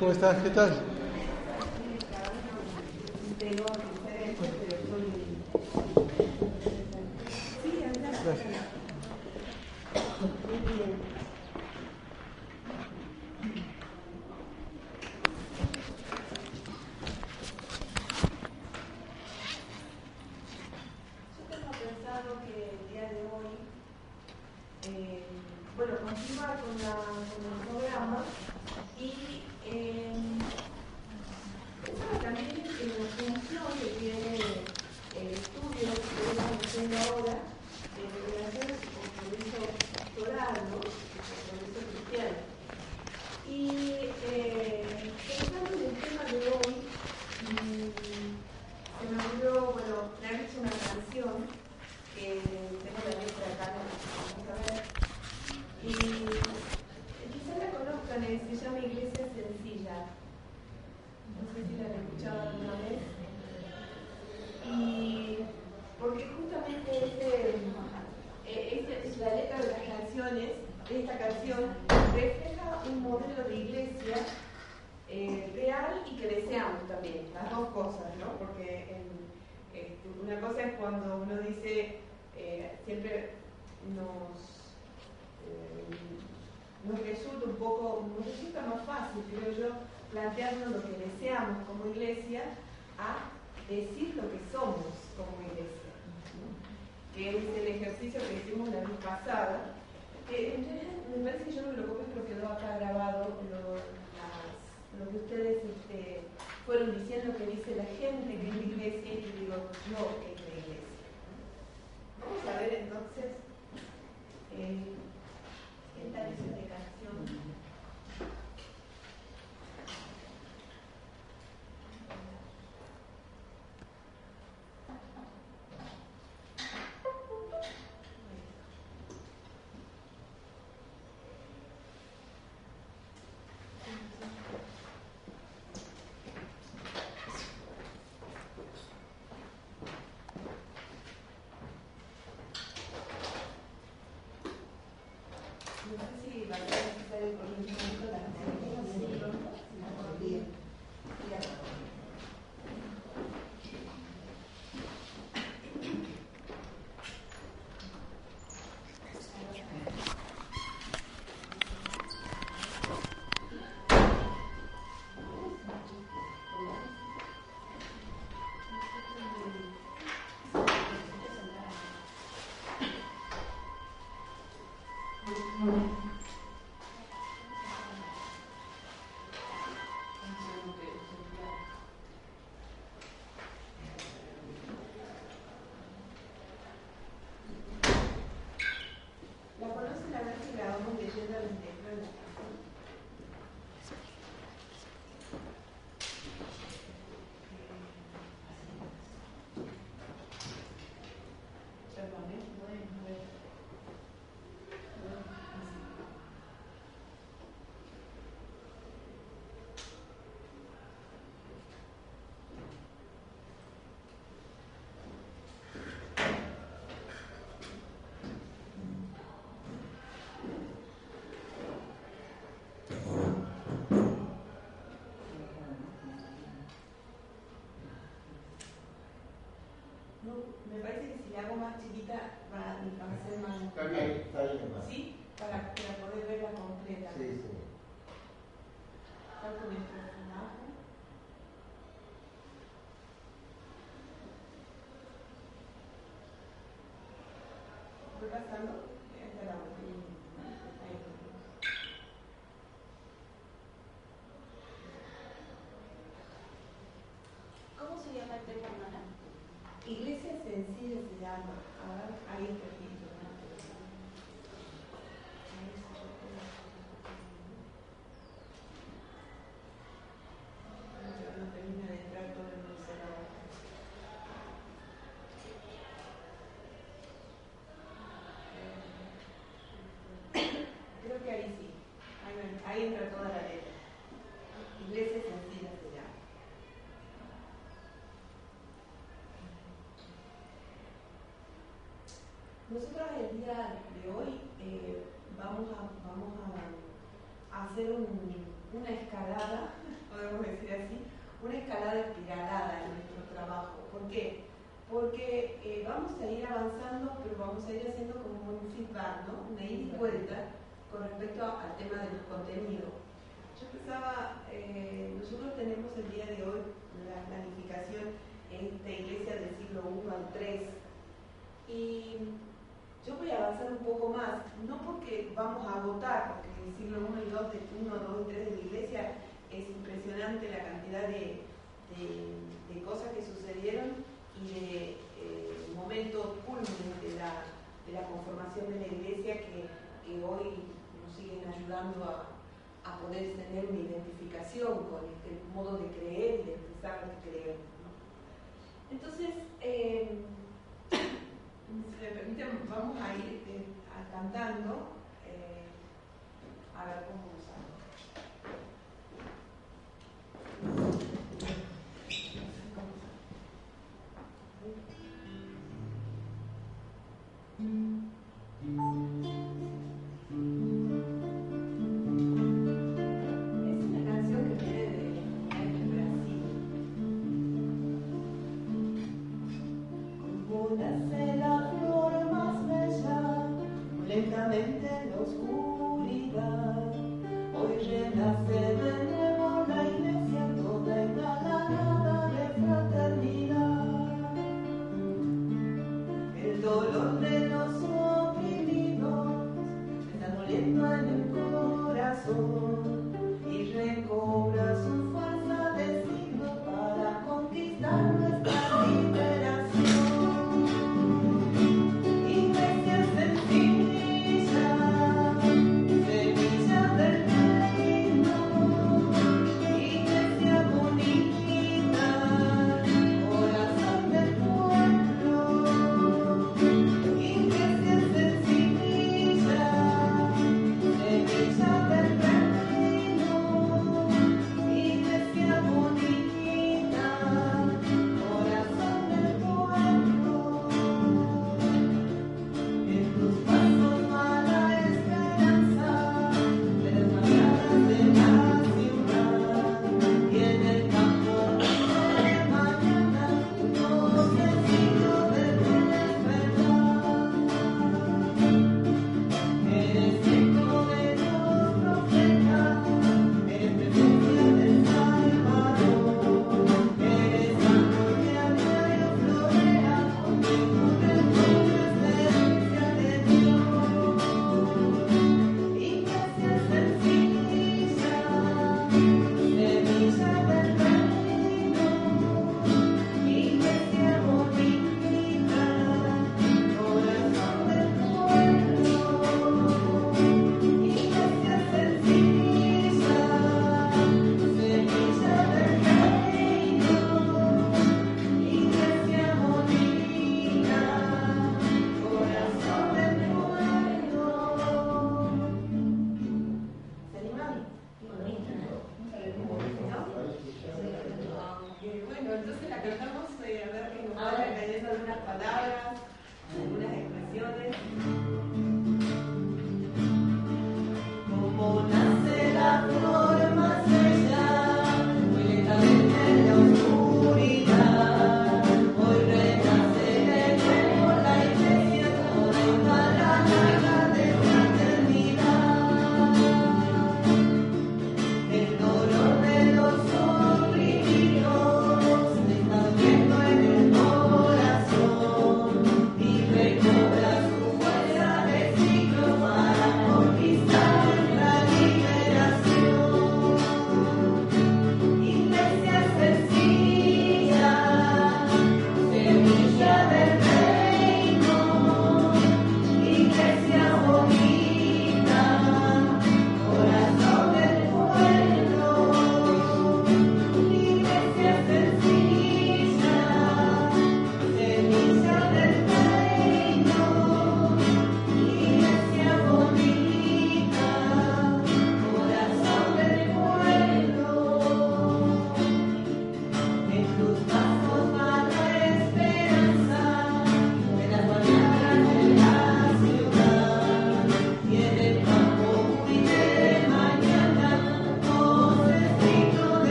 ¿Cómo estás? ¿Qué tal? No sé si va a ser el 嗯。me parece que si la hago más chiquita va, va a ser más. Está bien, está bien. Más. ¿Sí? Para, para, poder verla completa. Sí, sí. Saco nuestro personaje. ¿Voy pasando? se llama. A. Nosotros el día de hoy eh, vamos, a, vamos a, hacer una escalada, podemos decir así, una escalada espiralada en nuestro trabajo. ¿Por qué? Porque eh, vamos a ir avanzando, pero vamos a ir haciendo como un feedback, ¿no? Una ida y vuelta con respecto al tema de los contenidos. Yo pensaba, eh, nosotros tenemos el día de hoy la planificación en esta iglesia del siglo I al III y yo voy a avanzar un poco más, no porque vamos a agotar, porque el siglo I y II, de 1, 2 y 3 de la iglesia es impresionante la cantidad de, de, cosas que sucedieron y de eh, momentos culminantes de la, de la conformación de la iglesia que, que hoy nos siguen ayudando a, a, poder tener una identificación con este modo de creer y de pensar lo que creemos. Entonces, eh, si me permiten, vamos a ir eh, cantando eh, a ver cómo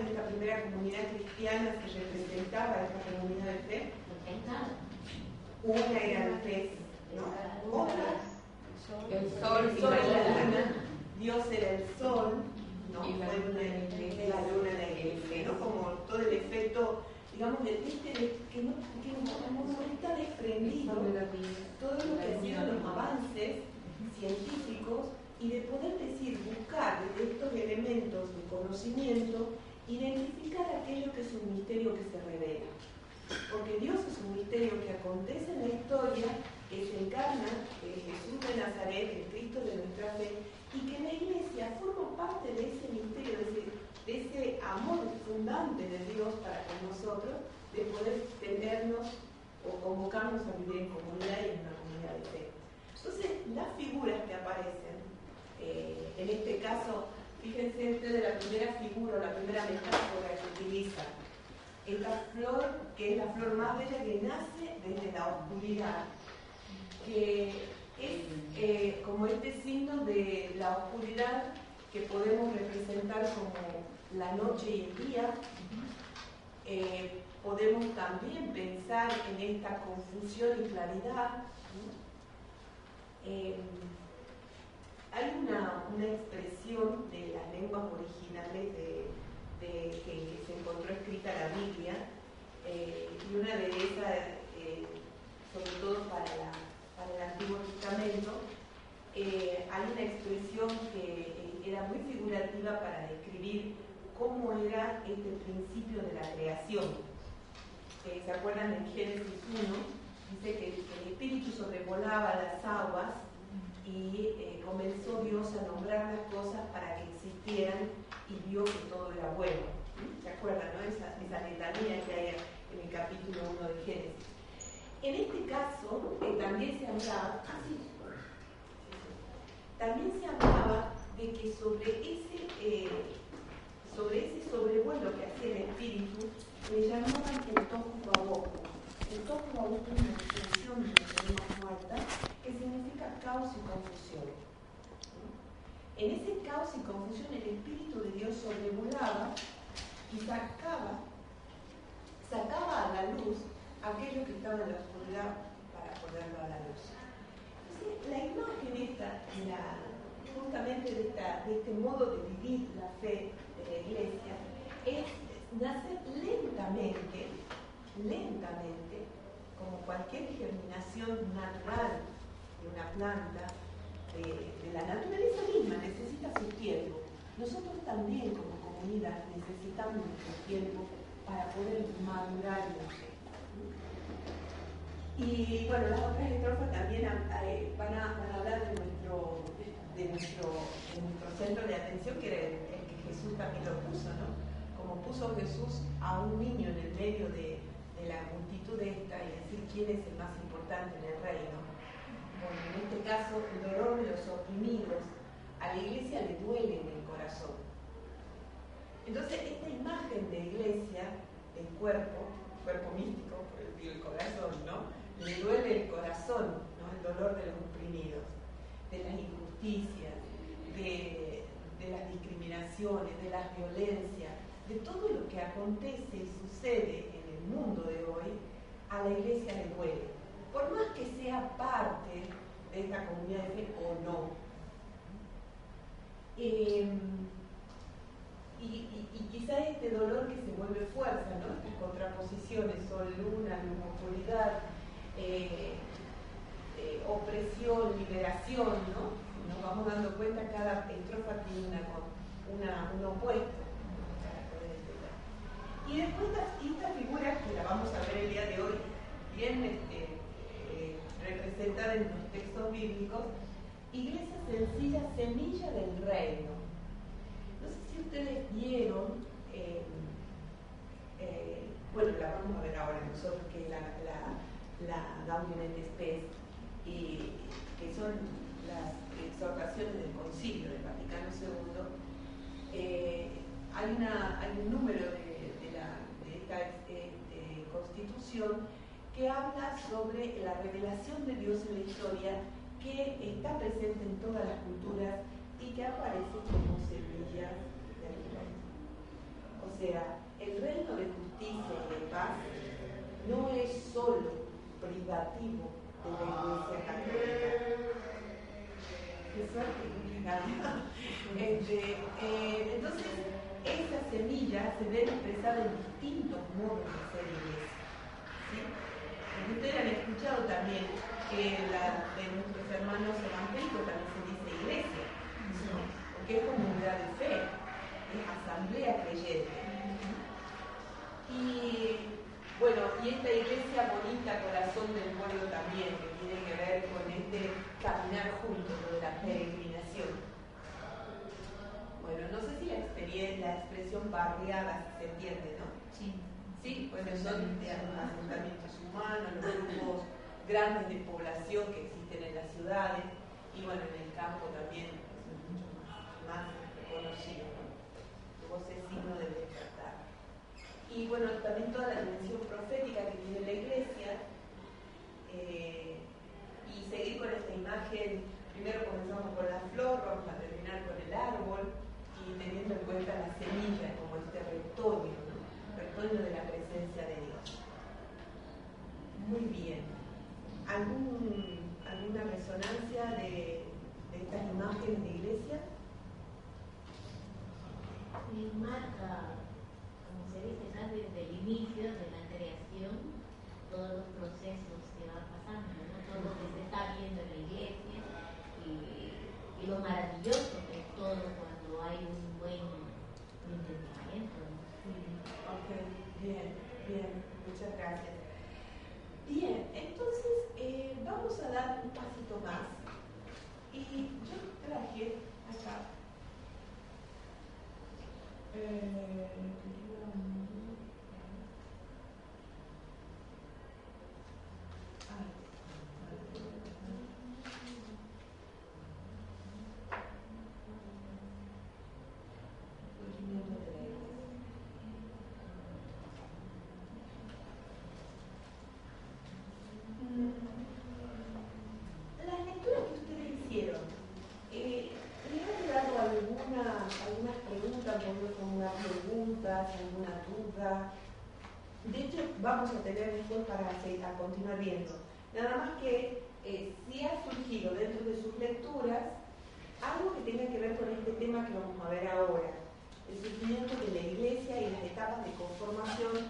en esta primera comunidad cristiana se representaba esta comunidad de fe? Una era el pez, ¿no? Otra el sol, y la luna. Dios era el sol, ¿no? Y la luna, la luna la iglesia, ¿no? Como todo el efecto, digamos, de este que no, que no, está desprendido todo lo que ha sido los avances científicos y de poder decir, buscar de estos elementos de conocimiento, identificar aquello que es un misterio que se revela. Porque Dios es un misterio que acontece en la historia que se encarna en Jesús de Nazaret, el Cristo de nuestra fe, y que la iglesia forma parte de ese misterio, de ese, amor fundante de Dios para con nosotros, de poder tenernos o convocarnos a vivir en comunidad y en una comunidad de fe. Entonces, las figuras que aparecen, eh, en este caso, fíjense ustedes la primera figura, la primera metáfora que utiliza, esta flor que es la flor más bella que nace desde la oscuridad que es eh, como este signo de la oscuridad que podemos representar como la noche y el día. Eh, podemos también pensar en esta confusión y claridad. Eh, hay una, expresión de las lenguas originales de, que, se encontró escrita la Biblia, y una de esas, sobre todo para el Antiguo Testamento, eh, hay una expresión que eh, era muy figurativa para describir cómo era este principio de la creación. Eh, ¿Se acuerdan en Génesis 1? Dice que el Espíritu sobrevolaba las aguas y comenzó Dios a nombrar las cosas para que existieran y vio que todo era bueno. ¿Se acuerdan, no? Esa, esa letanía que hay en el capítulo 1 de Génesis. En este caso, eh, también se hablaba, ah, también se hablaba de que sobre ese, eh, sobre ese sobrevuelo que hacía el espíritu, le llamaban el tohu El tohu es una extensión de la lengua muerta que significa caos y confusión. En ese caos y confusión el Espíritu de Dios sobrevolaba y sacaba, sacaba a la luz aquello que estaba en la oscuridad para ponerlo a la luz. Entonces, la imagen esta, justamente de, este modo de vivir la fe de la iglesia, es nacer lentamente, lentamente, como cualquier germinación natural de una planta, de, la naturaleza misma, necesita su tiempo. Nosotros también como comunidad necesitamos nuestro tiempo para poder madurar. Y bueno, las otras estrofas también eh, van, a, hablar de nuestro, de, nuestro, centro de atención, que era el, que Jesús también lo puso, ¿no? Como puso Jesús a un niño en el medio de, la multitud esta y decir quién es el más importante en el reino. Porque en este caso, el dolor de los oprimidos a la iglesia le duele en el corazón. Entonces, esta imagen de iglesia, del cuerpo, cuerpo místico, el corazón, ¿no? le duele el corazón, ¿no? el dolor de los oprimidos, de las injusticias, de, las discriminaciones, de las violencias, de todo lo que acontece y sucede el mundo de hoy, a la iglesia le duele. Por más que sea parte de esta comunidad de fe o no. Em, y, y, quizá este dolor que se vuelve fuerza, ¿no? Estas contraposiciones, sol, luna, luna, oscuridad, eh, eh, opresión, liberación, ¿no? Nos vamos dando cuenta, cada estrofa tiene una, un opuesto y después estas figuras que la vamos a ver el día de hoy, bien este, eh, representada en los textos bíblicos, iglesia sencilla, semilla del reino. No sé si ustedes vieron, eh, eh, bueno, la vamos a ver ahora nosotros, que es la, la, la Gaudium Spes, y que son las exhortaciones del Concilio del Vaticano II. hay, una, hay un número de habla sobre la revelación de Dios en la historia que está presente en todas las culturas y que aparece como semilla del reino. O sea, el reino de justicia y de paz no es solo privativo de la Iglesia Católica. Este, eh, entonces, esta semilla se debe expresar en distintos modos de ser iglesia. ¿sí? ustedes han escuchado también que la, de nuestros hermanos evangélicos también se dice iglesia, porque es comunidad de fe, es asamblea creyente. Y bueno, y esta iglesia bonita, corazón del pueblo también, que tiene que ver con este caminar juntos, de la peregrinación. No sé si la experiencia, la expresión barriada se entiende, ¿no? Sí. Sí, bueno, son de asentamientos humanos, los grupos grandes de población que existen en las ciudades y bueno, en el campo también es mucho más, más conocido, ¿no? Vos es signo del despertar. Y bueno, también toda la dimensión profética que tiene la iglesia eh, y seguir con esta imagen, primero comenzamos con la flor, vamos a terminar con el árbol y teniendo en cuenta la semilla como este retoño, ¿no? retoño de la presencia de Dios. Muy bien. ¿Algún, ¿Alguna resonancia de, estas imágenes de iglesia? marca, como se dice, desde el inicio de la creación, todos los procesos que van pasando, ¿no? todo lo que se está viendo en la iglesia y, y lo maravilloso que es todo cuando hay un buen entendimiento. ¿no? Ok, bien, bien, muchas gracias. Bien, entonces eh, vamos a dar un pasito más. Y yo traje acá. Eh, vamos a tener después para a continuar viendo. Nada más que eh, si ha surgido dentro de sus lecturas algo que tenga que ver con este tema que vamos a ver ahora, el surgimiento de la iglesia y las etapas de conformación,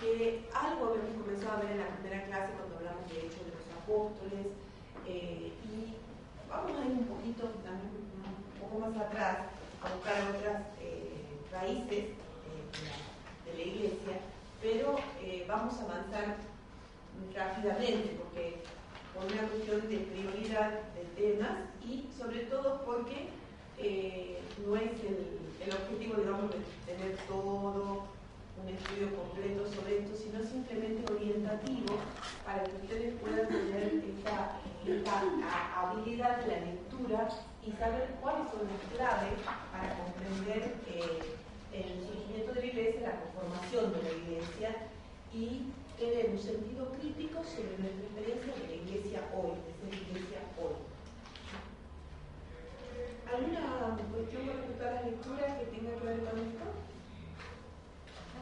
que algo habíamos comenzado a ver en la primera clase cuando hablamos de Hechos de los Apóstoles, eh, y vamos a ir un poquito también un poco más atrás a buscar otras eh, raíces de la iglesia pero eh, vamos a avanzar rápidamente porque por una cuestión de prioridad de temas y sobre todo porque eh, no es el, objetivo, digamos, de tener todo un estudio completo sobre esto, sino simplemente orientativo para que ustedes puedan tener esta, habilidad de la y saber cuáles son las claves para comprender eh, el surgimiento de la iglesia, la conformación de la iglesia y tener un sentido crítico sobre nuestra experiencia de la iglesia hoy, de ser iglesia hoy. ¿Alguna cuestión con respecto a la lectura que tenga que ver con esto?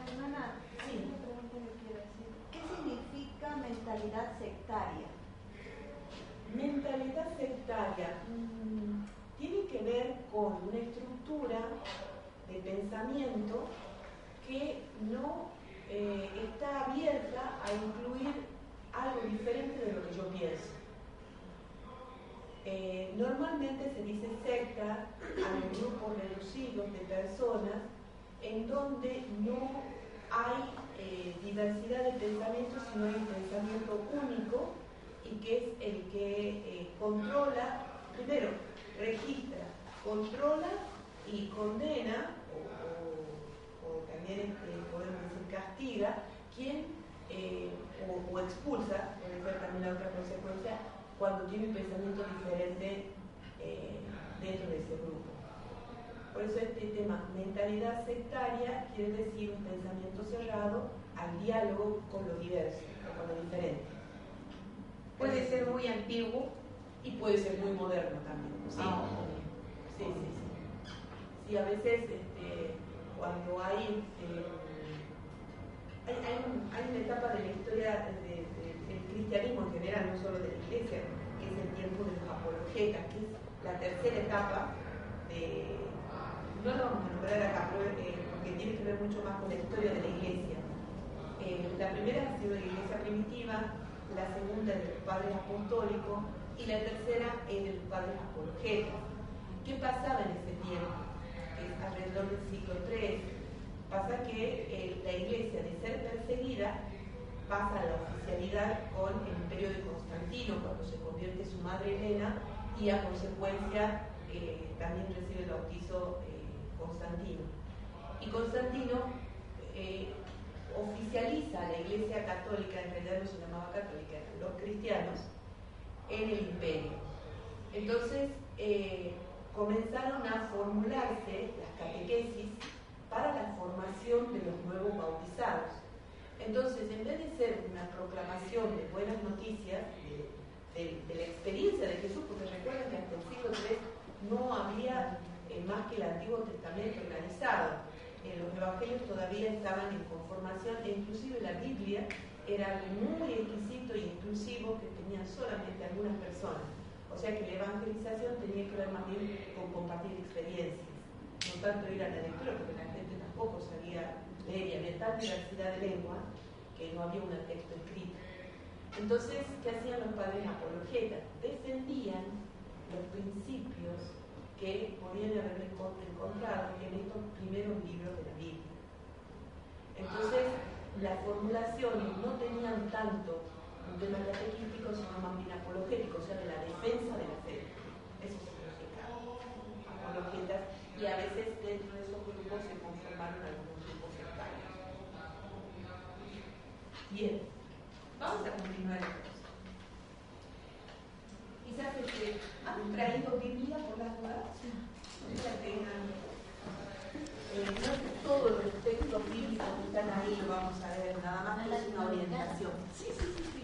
Hermana, sí. una pregunta que quiero decir. ¿Qué significa mentalidad sectaria? Mentalidad sectaria mm, tiene que ver con una estructura de pensamiento que no eh, está abierta a incluir algo diferente de lo que yo pienso. Eh, normalmente se dice secta a los grupos reducidos de personas en donde no hay eh, diversidad de pensamientos, sino hay un pensamiento único y que es el que controla, primero, registra, controla y condena también este, podemos decir castiga, quien eh, o, expulsa, puede ser también la otra consecuencia, cuando tiene un pensamiento diferente eh, dentro de ese grupo. Por eso este tema, mentalidad sectaria, quiere decir un pensamiento cerrado al diálogo con lo diverso, o con lo diferente. Puede ser muy antiguo. Y puede ser muy moderno también. Sí, Ah. sí, sí. sí. Sí, a veces este, cuando hay, este, hay, hay, un- hay una etapa de la historia de- de- del cristianismo en general, no solo de la iglesia, que es el tiempo de los apologetas, que es la tercera etapa de... No lo vamos a nombrar acá, pero, eh, porque tiene que ver mucho más con la historia de la iglesia. Eh, la primera ha sido la iglesia primitiva, la segunda de los padres apostólicos y la tercera es de los padres apologetas. ¿Qué pasaba en ese tiempo? Es alrededor del siglo III. Pasa que eh, la iglesia, de ser perseguida, pasa a la oficialidad con el imperio de Constantino, cuando se convierte su madre Elena, y a consecuencia eh, también recibe el bautizo eh, Constantino. Y Constantino oficializa a la iglesia católica, en realidad no se llamaba católica, eran los cristianos, en el imperio. Entonces eh, comenzaron a formularse las catequesis para la formación de los nuevos bautizados. Entonces, en vez de ser una proclamación de buenas noticias, de, de- de la experiencia de Jesús, porque recuerden que hasta el siglo III no había eh, más que el Antiguo Testamento organizado. Eh, los evangelios todavía estaban en conformación e inclusive la Biblia era muy exquisito y exclusivo que solamente algunas personas. O sea que la evangelización tenía que ver más bien con compartir experiencias, no tanto ir a la lectura, porque la gente tampoco sabía leer y había tal diversidad de lengua que no había un texto escrito. Entonces, ¿qué hacían los padres apologetas? Defendían los principios que podían haber encon- encontrado en estos primeros libros de la Biblia. Entonces, las formulaciones no tenían tanto un tema catequístico, sino más bien apologético, o sea, de la defensa de la fe. Eso significa apologetas, y a veces dentro de esos grupos se conformaron algunos grupos sectarios. Bien, vamos a continuar entonces. Quizás este, han traído Biblia por las dudas. No la tengan. Eh, no es que todos los textos bíblicos que están ahí lo vamos a ver, nada más es una orientación. Sí, sí, sí,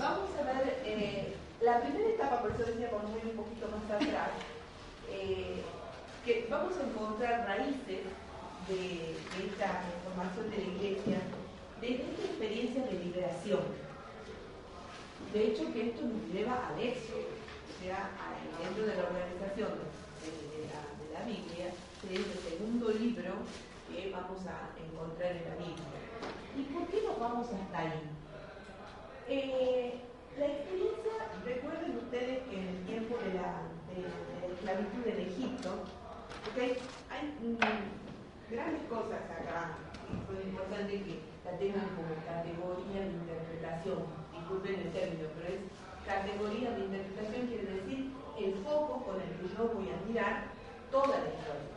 vamos a ver eh, la primera etapa, por eso decía, a ir un poquito más atrás, eh, que vamos a encontrar raíces de, esta formación de la iglesia, de esta experiencia de liberación. De hecho, que esto nos lleva al éxodo, o sea, dentro de la organización de la, de la Biblia, que es el segundo libro que vamos a encontrar en la Biblia. ¿Y por qué nos vamos hasta ahí? Eh, la experiencia, recuerden ustedes que en el tiempo de la, de, la esclavitud en Egipto, ok, hay mm, grandes cosas acá, fue importante que la tengan como categoría de interpretación, disculpen el término, pero es categoría de interpretación, quiere decir el foco con el que yo voy a mirar toda la historia.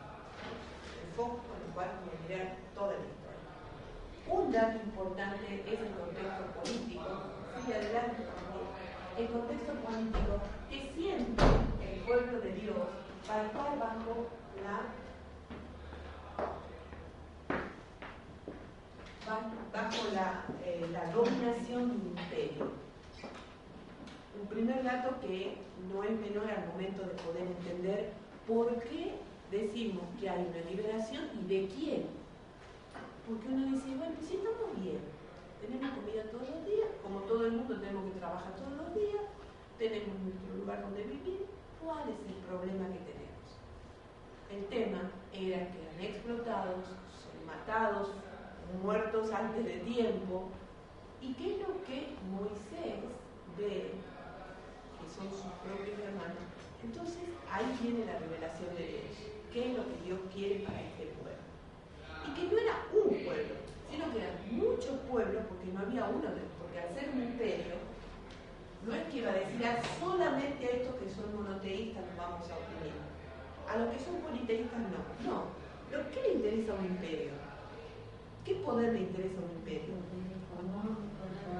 El foco con el cual voy a mirar toda la historia. Un dato importante es el contexto político. Sí, adelante. El contexto político que siempre el pueblo de Dios va a estar bajo la ba- bajo la, eh, la dominación de un imperio. Un primer dato que no es menor al momento de poder entender por qué decimos que hay una liberación y de quién. Porque uno dice, bueno, si estamos bien, tenemos comida todos los días, como todo el mundo tenemos que trabajar todos los días, tenemos nuestro lugar donde vivir, ¿cuál es el problema que tenemos? El tema era que eran explotados, son matados, muertos antes de tiempo. ¿Y qué es lo que Moisés ve? Que son sus propios hermanos. Entonces ahí viene la revelación de Dios. ¿Qué es lo que Dios quiere para este pueblo? Y que no era un pueblo, sino que eran muchos pueblos, porque no había uno, porque al ser un imperio, no es que iba a decir "Ah, solamente a estos que son monoteístas nos vamos a oprimir. A los que son politeístas no. No. ¿Pero qué le interesa a un imperio? ¿Qué poder le interesa a un imperio?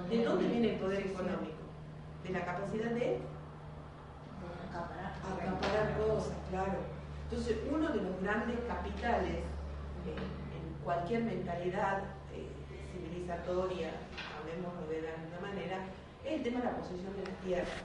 ¿De dónde viene el poder económico? ¿De la capacidad de acaparar cosas? Claro. Entonces, uno de los grandes capitales eh, cualquier mentalidad eh, civilizatoria, hablemoslo de alguna manera, es el tema de la posesión de las tierras.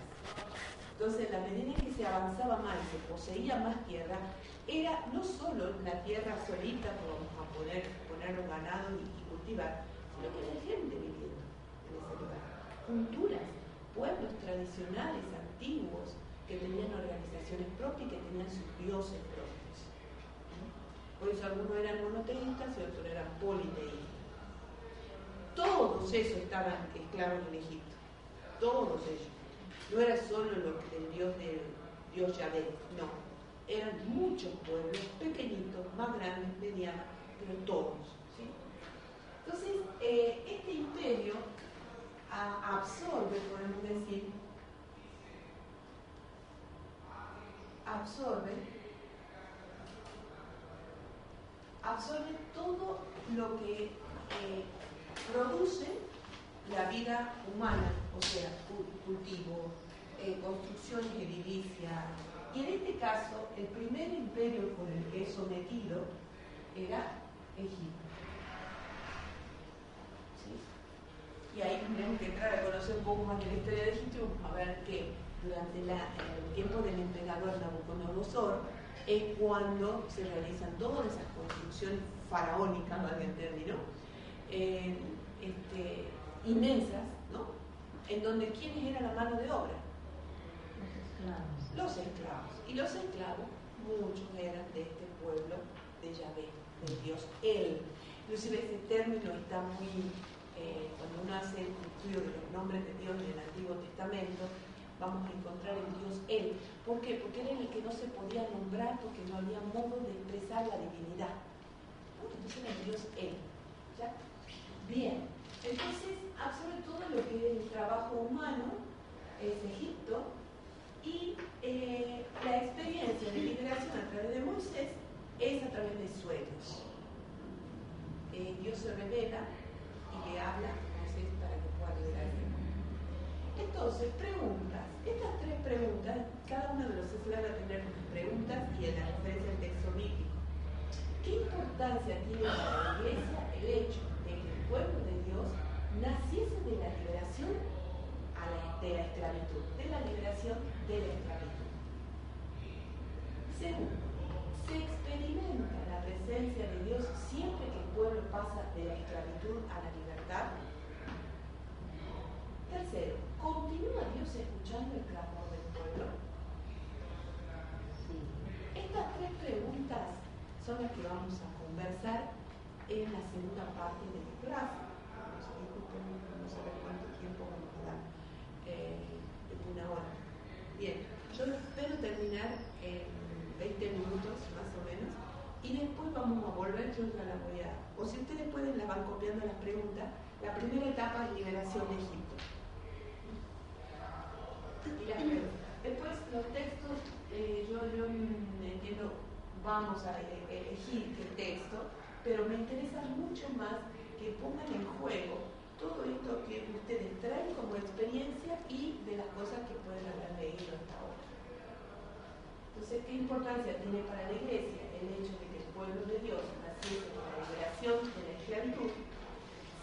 Entonces, la medida en que se avanzaba más y se poseía más tierra, era no solo la tierra solita, vamos a poner, poner los ganados y, cultivar, sino que la gente viviendo en ese lugar. Culturas, pueblos tradicionales, antiguos, que tenían organizaciones propias y que tenían sus dioses propios. Por eso algunos eran monoteístas y otros eran politeístas. Todos esos estaban esclavos en Egipto, todos ellos. No era solo lo, el dios del dios Yahvé, no. Eran muchos pueblos, pequeñitos, más grandes, medianos, pero todos. Entonces, eh, este imperio absorbe, podemos decir, absorbe, absorbe todo lo que eh, produce la vida humana, o sea, cultivo, eh, construcciones edilicias. Y en este caso, el primer imperio con el que es sometido era Egipto. ¿Sí? Y ahí tenemos que entrar a conocer un poco más de la historia de Egipto a ver que durante el tiempo del emperador Nabucodonosor es cuando se realizan todas esas construcciones faraónicas, valga el término, eh, este, inmensas, ¿no? En donde ¿quiénes eran la mano de obra? Los esclavos. Los esclavos. Y los esclavos, muchos eran de este pueblo de Yahvé, del Dios Él. Inclusive ese término está muy, eh, cuando uno hace el estudio de los nombres de Dios en el Antiguo Testamento, vamos a encontrar en Dios Él. ¿Por qué? Porque era el que no se podía nombrar porque no había modo de expresar la divinidad. Entonces era el Dios Él. Bien, entonces absorbe todo lo que es el trabajo humano, es Egipto, y eh, la experiencia de liberación a través de Moisés es a través de sueños. Eh, Dios se revela y le habla a Moisés para que pueda liberar entonces, preguntas. Estas tres preguntas, cada uno de los esclavos va a tener preguntas y en la referencia del texto bíblico. ¿Qué importancia tiene para la iglesia el hecho de que el pueblo de Dios naciese de la liberación de la esclavitud? De la liberación de la esclavitud. Segundo, se experimenta la presencia de Dios siempre que el pueblo pasa de la esclavitud a la libertad. Tercero, ¿continúa Dios escuchando el clamor del pueblo? Estas tres preguntas son las que vamos a conversar en la segunda parte de la. No sé cuánto tiempo vamos a dar. Eh, una hora. Bien, yo espero terminar en 20 minutos más o menos y después vamos a volver, yo ya la voy a... O si ustedes pueden, la van copiando las preguntas. La primera etapa es liberación de Egipto. Después los textos, eh, yo, yo entiendo, vamos a elegir qué texto, pero me interesa mucho más que pongan en juego todo esto que ustedes traen como experiencia y de las cosas que pueden haber leído hasta ahora. Entonces, ¿qué importancia tiene para la Iglesia el hecho de que el pueblo de Dios naciese de la liberación de la esclavitud?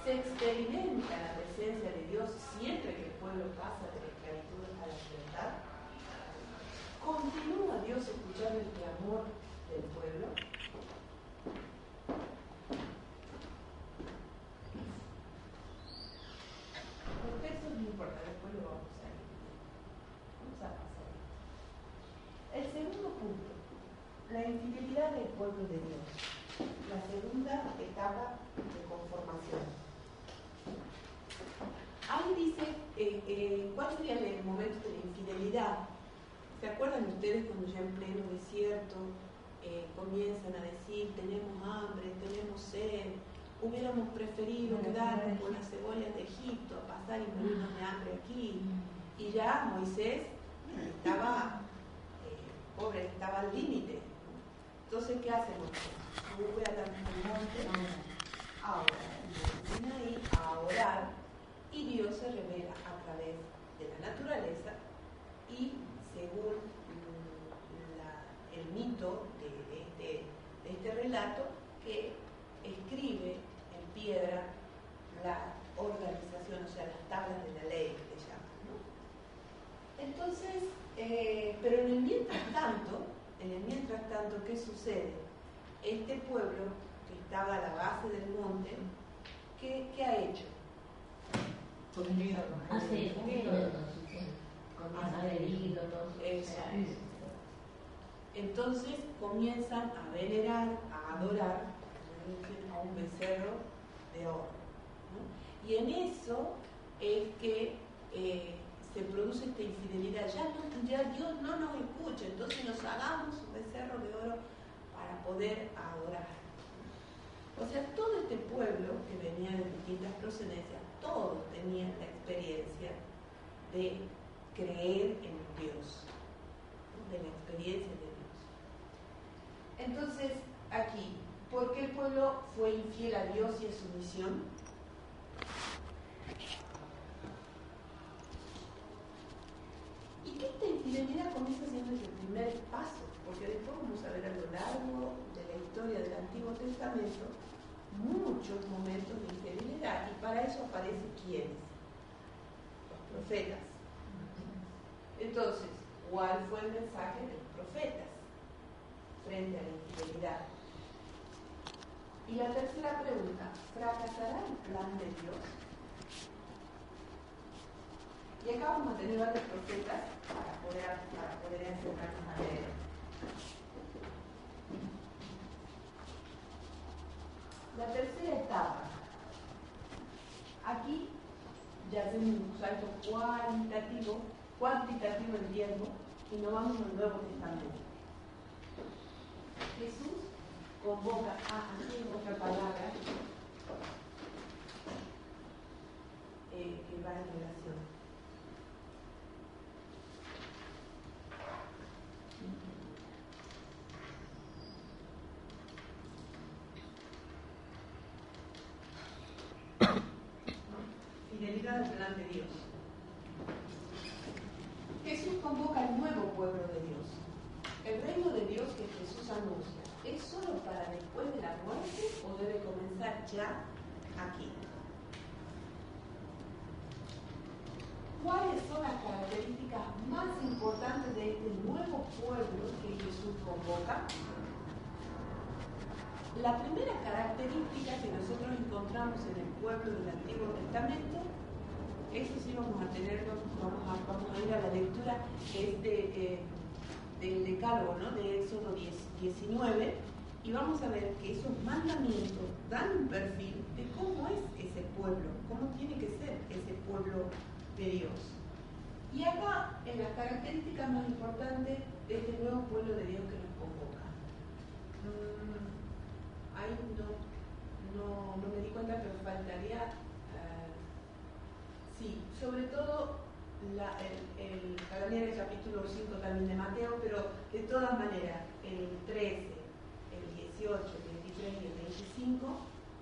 Se experimenta la presencia de Dios siempre que el pueblo pasa de la esclavitud a la libertad. ¿Continúa Dios escuchando el clamor del pueblo? Los textos no importa, después lo vamos a ir. Vamos a pasar. El segundo punto, la infidelidad del pueblo de Dios. La segunda etapa de conformación. Ahí dice, eh, eh, ¿cuál sería el momento de la infidelidad? ¿Se acuerdan ustedes cuando ya en pleno desierto eh, comienzan a decir, tenemos hambre, tenemos sed, hubiéramos preferido quedarnos con las cebollas de Egipto, pasar y morirnos de hambre aquí? Y ya Moisés estaba, pobre, estaba al límite. Entonces, ¿qué hace Moisés? Sube a la monte ahora, ahí a orar y Dios se revela a través de la naturaleza y según el mito de, este, de este relato que escribe en piedra la organización, o sea, las tablas de la ley que llaman. ¿no? Entonces, eh, pero en el mientras tanto, en el mientras tanto, ¿qué sucede? Este pueblo que estaba a la base del monte, ¿qué, qué ha hecho? Hace Eso. Entonces comienzan a venerar, a adorar a un becerro de oro. Y en eso es que eh, se produce esta infidelidad. Ya, ya Dios no nos escucha, entonces nos hagamos un becerro de oro para poder adorar. O sea, todo este pueblo que venía de distintas procedencias, todos tenían la experiencia de creer en Dios, de la experiencia de. Entonces, aquí, ¿por qué el pueblo fue infiel a Dios y a su misión? Y que esta infidelidad comienza siendo el primer paso, porque después vamos a ver a lo largo de la historia del Antiguo Testamento muchos momentos de infidelidad y para eso aparecen quiénes? Los profetas. Entonces, ¿cuál fue el mensaje de los profetas frente a la infidelidad? Y la tercera pregunta, ¿fracasará el plan de Dios? Y acá vamos a tener varios profetas para poder, para poder acercarnos a leer. La tercera etapa. Aquí ya hacemos un salto cualitativo, cuantitativo en tiempo y nos vamos al Nuevo Testamento. Jesús convoca a otra palabra eh, que va en relación. Fidelidad delante de Dios. Jesús convoca al nuevo pueblo de Dios. El reino de Dios que Jesús anuncia, ¿es solo para después de la muerte o debe comenzar ya aquí? ¿Cuáles son las características más importantes de este nuevo pueblo que Jesús convoca? La primera característica que nosotros en el pueblo del Antiguo Testamento, eso sí vamos a tener, vamos a, vamos a ir a la lectura es eh, del decálogo, ¿no? de Éxodo 10, 19, y vamos a ver que esos mandamientos dan un perfil de cómo es ese pueblo, cómo tiene que ser ese pueblo de Dios. Y acá, en las características más importantes de este nuevo pueblo de Dios que nos convoca. Mm, no, no, me di cuenta, pero faltaría, uh, sí, sobre todo el, el capítulo 5 también de Mateo, pero de todas maneras, el 13, el 18, el 23 y el 25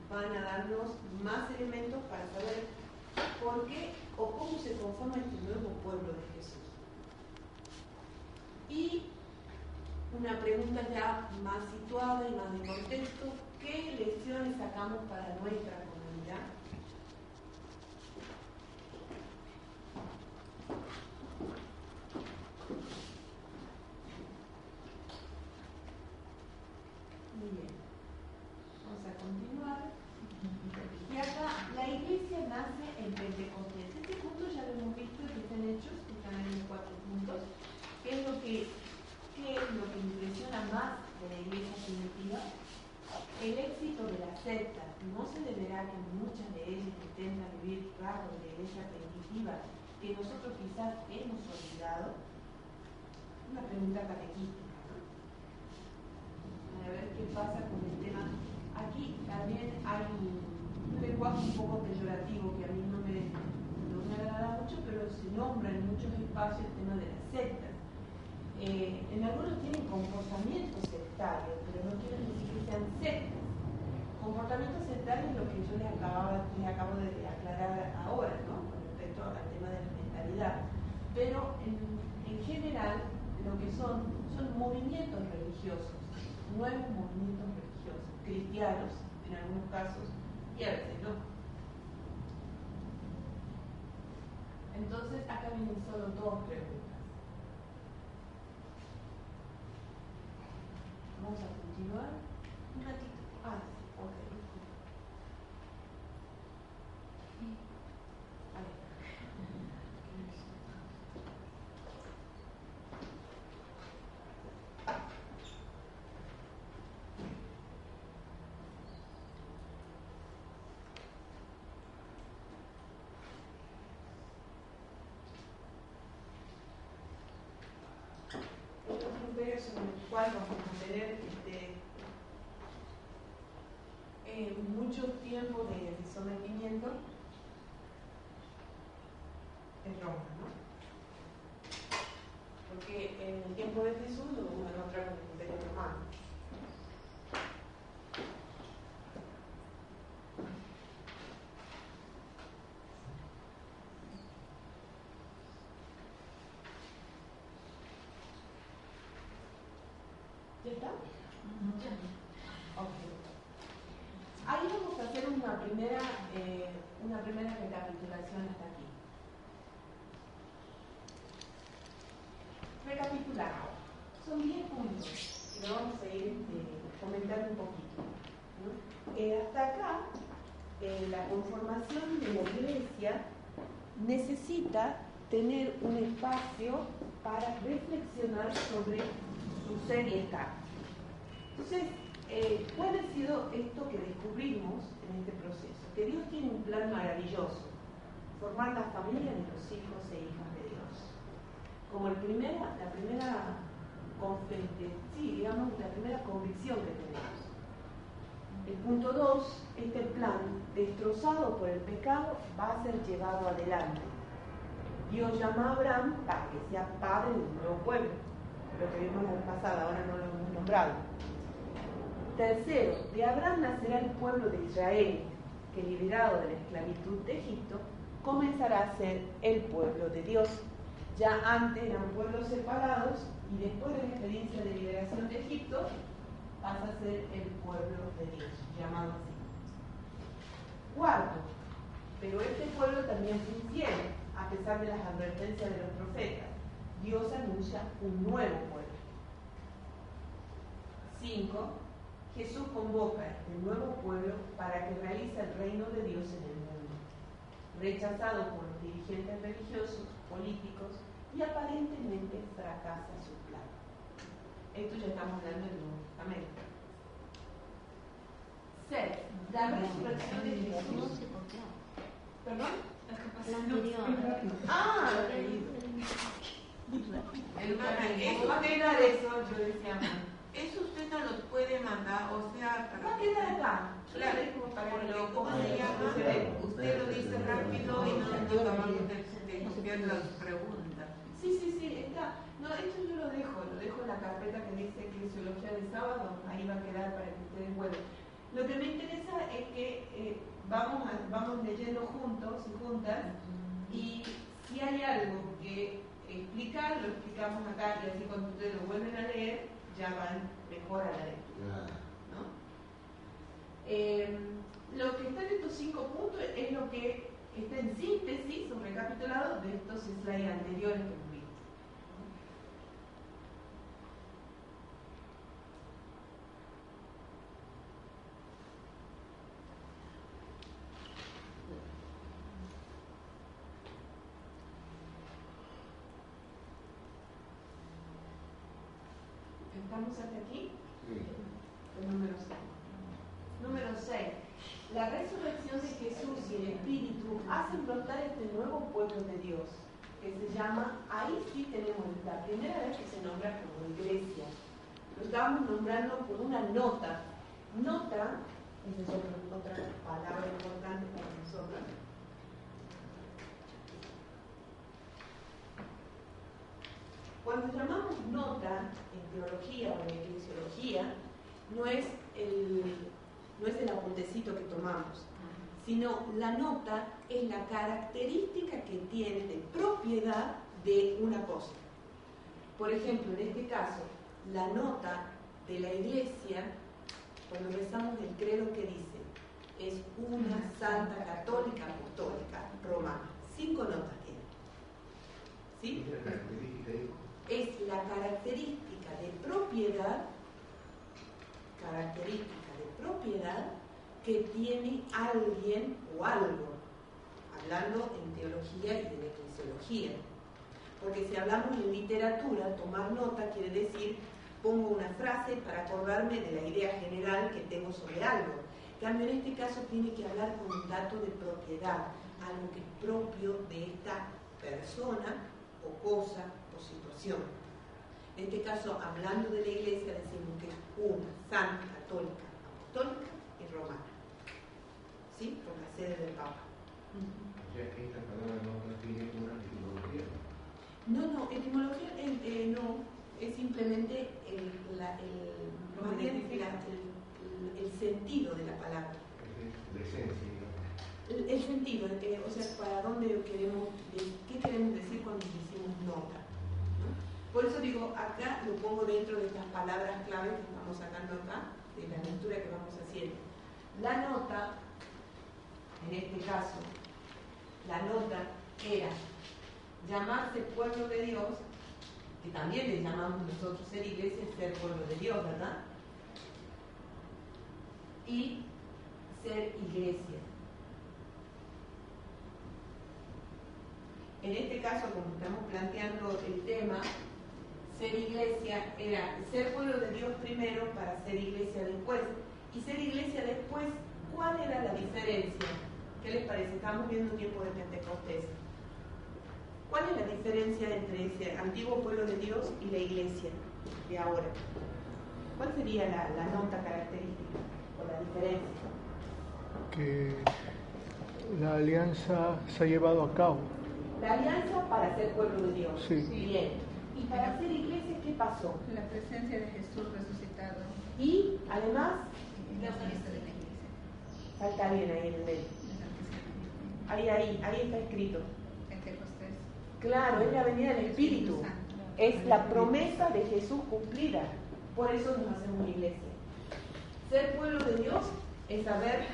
van a darnos más elementos para saber por qué o cómo se conforma este nuevo pueblo de Jesús. Y una pregunta ya más situada y más de contexto, ¿qué lecciones sacamos para nuestra comunidad? Muy bien, vamos a continuar. Y acá la iglesia nace en Pentecostés. Este punto ya lo hemos visto que están hechos, que están en los cuatro puntos. ¿Qué es lo que ¿Qué es lo que impresiona más de la iglesia primitiva? El éxito de la secta no se deberá que muchas de ellas intentan vivir rasgos de la iglesia primitiva que nosotros quizás hemos olvidado. Una pregunta catequística. A ver qué pasa con el tema. Aquí también hay un lenguaje un poco peyorativo que a mí no me, no me agrada mucho, pero se nombra en muchos espacios el tema de las sectas. Eh, en algunos tienen comportamientos pero no quieren decir que sean sectas. Comportamiento sectario es lo que yo les, acabo de aclarar ahora, ¿no? Con respecto al tema de la mentalidad. Pero en, en general, lo que son, son movimientos religiosos nuevos movimientos religiosos, cristianos en algunos casos y a veces no. Entonces acá vienen solo dos preguntas. Vamos a continuar. Un ratito. Ah, ok. Cual vamos a tener este, eh, mucho tiempo de sometimiento en Roma, ¿no? Porque en el tiempo de Jesús lo vamos a encontrar con el Imperio Romano. ¿Ya está? Ok. Ahí vamos a hacer una primera, eh, una primera recapitulación hasta aquí. Recapitulando. Son 10 puntos y lo vamos a ir este, comentando un poquito. ¿no? Eh, hasta acá, eh, la conformación de la iglesia tener un espacio para reflexionar sobre su ser y estar. Entonces, eh, ¿cuál ha sido esto que descubrimos en este proceso? Que Dios tiene un plan maravilloso, formar la familia de los hijos e hijas de Dios. Como el primera, la primera, sí, digamos, la primera convicción que tenemos. El punto 2, este plan, destrozado por el pecado, va a ser llevado adelante. Dios llama a Abraham para que sea padre de un nuevo pueblo. Lo que vimos la vez pasada, ahora no lo hemos nombrado. Tercero, de Abraham nacerá el pueblo de Israel, que liberado de la esclavitud de Egipto, comenzará a ser el pueblo de Dios. Ya antes eran pueblos separados y después de la experiencia de liberación de Egipto, pasa a ser el pueblo de Dios, llamado así. Cuarto, pero este pueblo también fue infiel, a pesar de las advertencias de los profetas. Dios anuncia un nuevo pueblo. Cinco, Jesús convoca a este nuevo pueblo para que realice el reino de Dios en el mundo, rechazado por los dirigentes religiosos, políticos y aparentemente fracasa su plan. Esto ya estamos hablando del Nuevo Testamento. Seis, la resurrección de Jesús. ¿Perdón? La anterior. Ah, Hermana, eso eso, va a quedar eso, yo decía. eso usted no los puede mandar, o sea, Va para a quedar acá. Claro, lo ¿cómo se llama? Usted lo dice rápido y no no acabamos de, de copiar las preguntas. Sí, sí, sí, está. No, esto yo lo dejo, lo dejo en la carpeta que dice Crisiología de sábado, ahí va a quedar para que ustedes vuelvan. Lo que me interesa es que eh, vamos, a- vamos leyendo juntos y juntas y si hay algo que explicar, lo explicamos acá y así cuando ustedes lo vuelven a leer, ya van mejor a la lectura. ¿no? Eh, lo que está en estos cinco puntos es lo que está en síntesis o recapitulado de estos slides anteriores que hemos visto. ¿Estamos hasta aquí? El número 6. Número 6. La resurrección de Jesús y el Espíritu hacen brotar este nuevo pueblo de Dios, que se llama, ahí sí tenemos la primera vez que se nombra como iglesia. Lo estábamos nombrando por una nota. Nota, esa es otra, otra palabra importante para nosotros. Cuando llamamos nota en teología o en eclesiología, no es el, no es el apuntecito que tomamos, sino la nota es la característica que tiene de propiedad de una cosa. Por ejemplo, en este caso, la nota de la iglesia, cuando rezamos el credo que dice, es una santa católica apostólica romana. Cinco notas tiene. ¿Sí? Es la característica de propiedad, característica de propiedad que tiene alguien o algo, hablando en teología y en eclesiología. Porque si hablamos en literatura, tomar nota quiere decir pongo una frase para acordarme de la idea general que tengo sobre algo. Cambio, en este caso tiene que hablar con un dato de propiedad, algo que es propio de esta persona o cosa o situación. En este caso, hablando de la iglesia, decimos que es una santa católica, apostólica y romana. ¿Sí? Por la sede del Papa. O sea que esta palabra no tiene una etimología. No, no, etimología eh, eh, no, es simplemente el, la, el, más bien la- el- el sentido de la palabra. La esencia. El, el sentido, eh, o sea, para dónde queremos, qué queremos decir cuando decimos nota. ¿no? Por eso digo, acá lo pongo dentro de estas palabras clave que estamos sacando acá, de la lectura que vamos haciendo. La nota, en este caso, la nota era llamarse pueblo de Dios, que también le llamamos nosotros ser iglesia, ser pueblo de Dios, ¿verdad? Y ser iglesia. En este caso, como estamos planteando el tema, ser iglesia era ser pueblo de Dios primero para ser iglesia después. Y ser iglesia después, ¿cuál era la diferencia? ¿Qué les parece? Estamos viendo un tiempo de Pentecostés. ¿Cuál es la diferencia entre ese antiguo pueblo de Dios y la iglesia de ahora? ¿Cuál sería la, la nota característica o la diferencia? que la alianza se ha llevado a cabo. La alianza para ser pueblo de Dios. Sí. Bien. Y para ser iglesia, ¿qué pasó? La presencia de Jesús resucitado Y además, la de la iglesia. falta alguien ahí en el medio. Ahí, ahí, ahí está escrito. Claro, es la venida del Espíritu. Es la promesa de Jesús cumplida. Por eso nos hacemos una iglesia. Ser pueblo de Dios es haber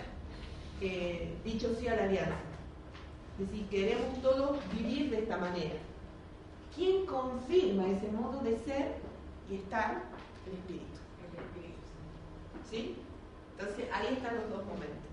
eh, dicho sí a la alianza. Es decir, queremos todos vivir de esta manera. ¿Quién confirma ese modo de ser y estar? El Espíritu. El Espíritu. ¿Sí? Entonces ahí están los dos momentos.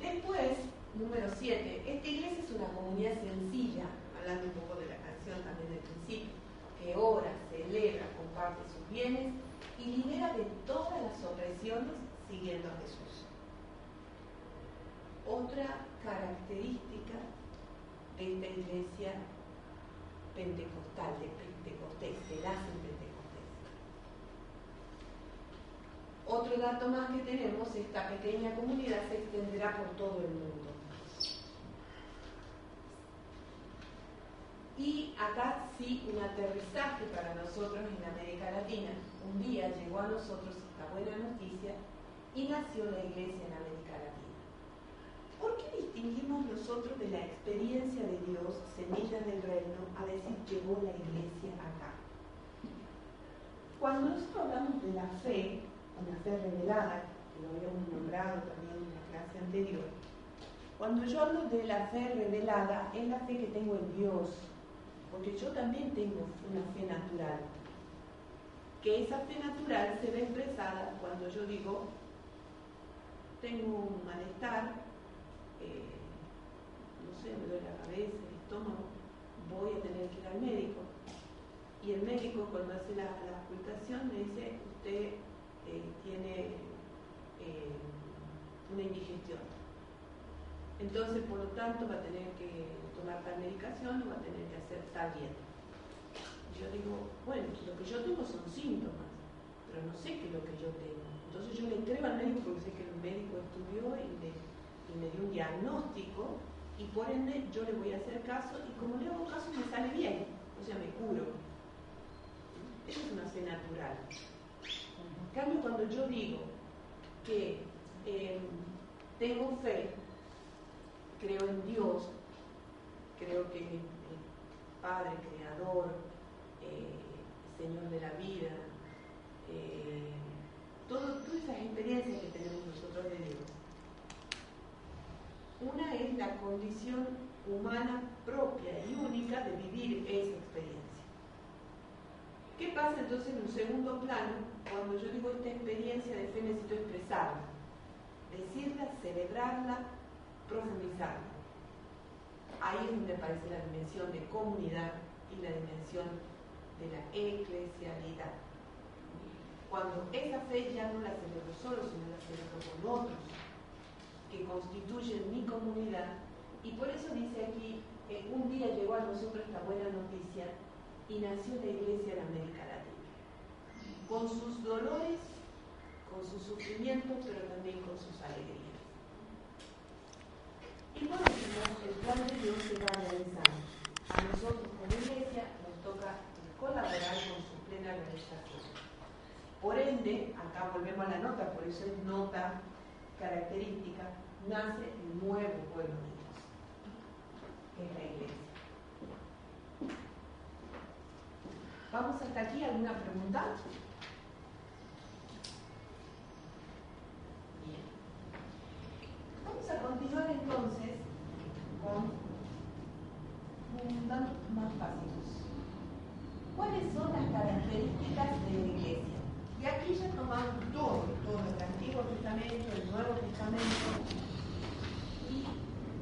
Después, número 7, esta iglesia es una comunidad sencilla, hablando un poco de la canción también del principio, que ora, celebra, comparte sus bienes y libera de todas las opresiones siguiendo a Jesús. Otra característica de esta iglesia pentecostal, de Pentecostés, que nace en Pentecostés. Otro dato más que tenemos, esta pequeña comunidad se extenderá por todo el mundo. Y acá sí un aterrizaje para nosotros en América Latina. Un día llegó a nosotros esta buena noticia y nació la iglesia en América Latina. ¿Por qué distinguimos nosotros de la experiencia de Dios, semilla del reino, a decir llegó la iglesia acá? Cuando nosotros hablamos de la fe, una fe revelada, que lo habíamos nombrado también en la clase anterior, cuando yo hablo de la fe revelada, es la fe que tengo en Dios, porque yo también tengo una fe natural. Que esa fe natural se ve expresada cuando yo digo, tengo un malestar, eh, no sé, me duele la cabeza, el estómago, voy a tener que ir al médico. Y el médico cuando hace la, la ocultación me dice, usted eh, tiene eh, una indigestión. Entonces, por lo tanto, va a tener que tomar tal medicación o va a tener que hacer tal dieta. Yo digo, bueno, lo que yo tengo son síntomas, pero no sé qué es lo que yo tengo. Entonces yo le creo al médico porque sé que el médico estudió y me, y me dio un diagnóstico y por ende yo le voy a hacer caso y como le hago caso me sale bien, o sea, me curo. Eso es una fe natural. En cambio, cuando yo digo que eh, tengo fe, creo en Dios, creo que es mi, mi Padre, Creador, eh, Señor de la vida, eh, todas esas experiencias que tenemos nosotros de Dios. Una es la condición humana propia y única de vivir esa experiencia. ¿Qué pasa entonces en un segundo plano cuando yo digo esta experiencia de fe necesito expresarla, decirla, celebrarla, profundizarla. Ahí es donde aparece la dimensión de comunidad y la dimensión de la eclesialidad. Cuando esa fe ya no la celebro solo, sino la celebro con otros, que constituyen mi comunidad, y por eso dice aquí, que un día llegó a nosotros esta buena noticia y nació la iglesia de América Latina, con sus dolores, con sus sufrimientos, pero también con sus alegrías. Y por último, el plan de Dios se va realizando. A nosotros como iglesia nos toca colaborar con su plena realización. Por ende, acá volvemos a la nota, por eso es nota característica, nace el nuevo pueblo de Dios, que es la iglesia. ¿Vamos hasta aquí? ¿Alguna pregunta? Bien. Vamos a continuar entonces con datos más básicos. ¿Cuáles son las características de la iglesia? Y aquí ya tomamos todo, todo el Antiguo Testamento, el Nuevo Testamento y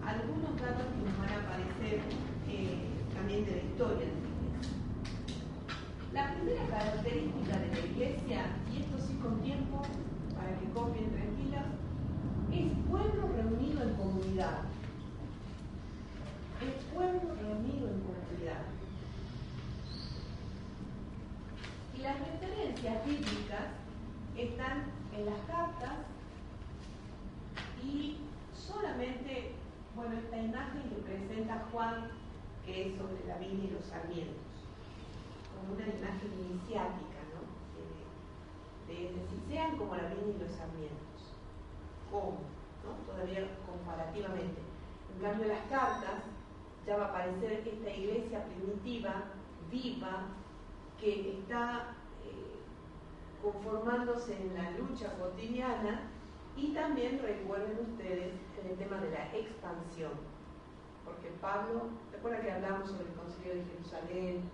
algunos datos que nos van a aparecer eh, también de la historia de la iglesia. La primera característica de la iglesia, y esto sí con tiempo, para que copien tranquilos, es pueblo reunido en comunidad. Es pueblo reunido en comunidad. Y las referencias bíblicas están en las cartas y solamente, bueno, esta imagen que presenta Juan, que es sobre la viña y los sarmientos, como una imagen iniciática, ¿no? De, de, decir, sean como la viña y los sarmientos. ¿Cómo? Todavía comparativamente. En cambio, las cartas ya va a aparecer esta iglesia primitiva, viva, que está eh, conformándose en la lucha cotidiana y también recuerden ustedes el tema de la expansión, porque Pablo, recuerda que hablamos sobre el concilio de Jerusalén,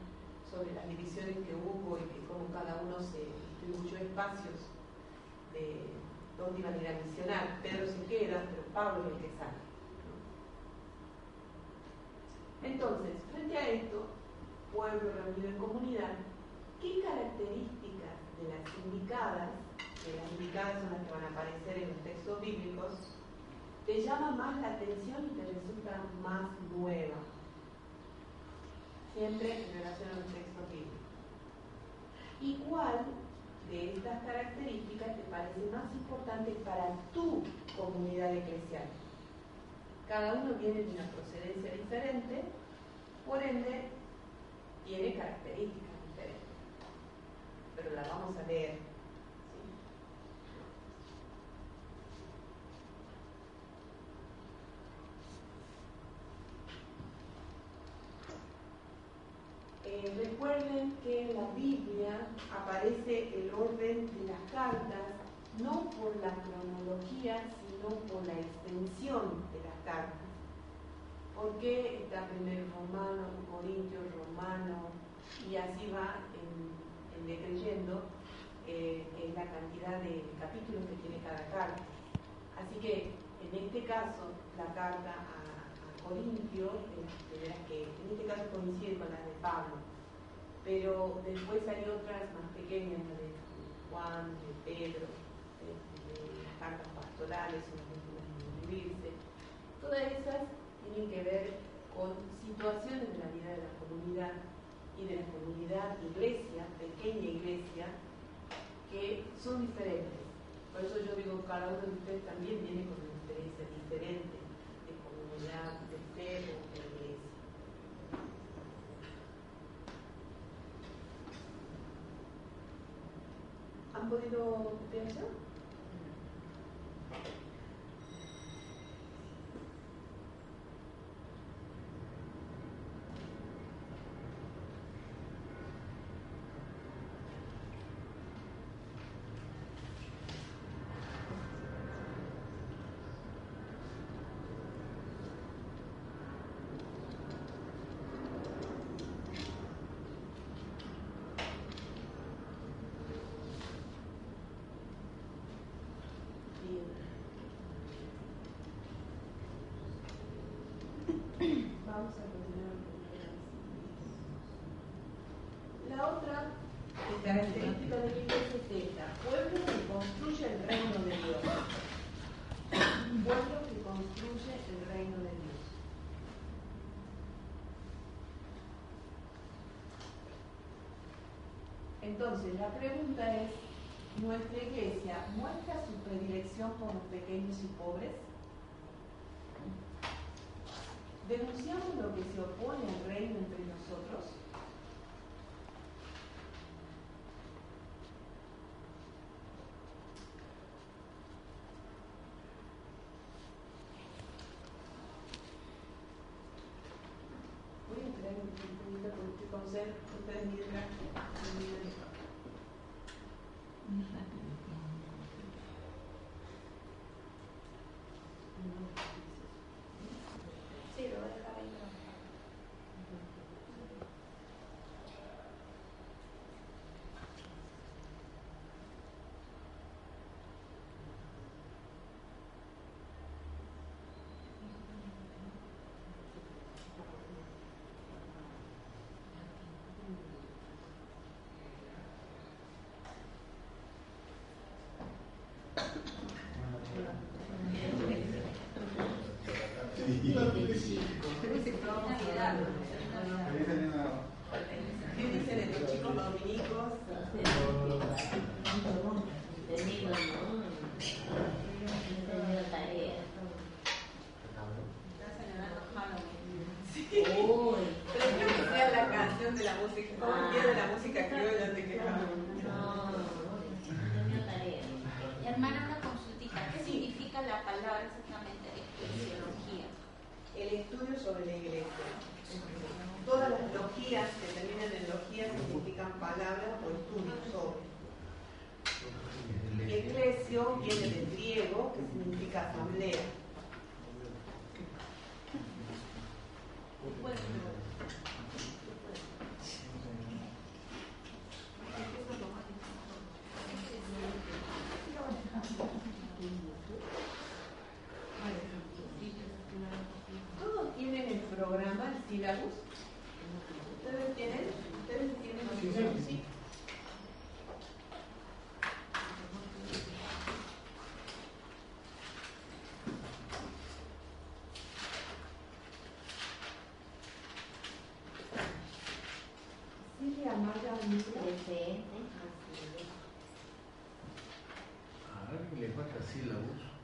sobre las divisiones que hubo y que cómo cada uno se distribuyó espacios de dónde iban a ir a misionar. Pedro se queda, pero Pablo es el que sale. Entonces, frente a esto, pueblo reunido en comunidad, ¿qué características de las indicadas, que las indicadas son las que van a aparecer en los textos bíblicos, te llama más la atención y te resulta más nueva? Siempre en relación a los textos bíblicos. ¿Y cuál de estas características te parece más importante para tu comunidad eclesial? Cada uno viene de una procedencia diferente, por ende tiene características diferentes. Pero la vamos a leer. ¿sí? Eh, recuerden que en la Biblia aparece el orden de las cartas, no por la cronología, sino por la extensión de las cartas. ¿Por qué está primero Romano, Corintios, Romano? Y así va en, en decreyendo eh, en la cantidad de capítulos que tiene cada carta. Así que en este caso, la carta a Corintio, de que en este caso coincide con las de Pablo, pero después hay otras más pequeñas, la de Juan, de Pedro, de, de las cartas pastorales, las que vivirse. Todas esas tienen que ver con situaciones de la vida de la comunidad y de la comunidad iglesia, pequeña iglesia, que son diferentes. Por eso yo digo, cada uno de ustedes también viene con una experiencia diferente de comunidad, ¿Han podido La otra característica del inglés es esta, pueblo que construye el reino de Dios. Pueblo que construye el reino de Dios. Entonces, la pregunta es, ¿nuestra iglesia muestra su predilección por los pequeños y pobres? ¿Denunciamos lo que se opone al reino entre nosotros? Voy a esperar un poquito ustedes mientras sí. digamos. ¿Ustedes tienen? ¿Ustedes entienden lo que sí. Ahora que le falta sílabos.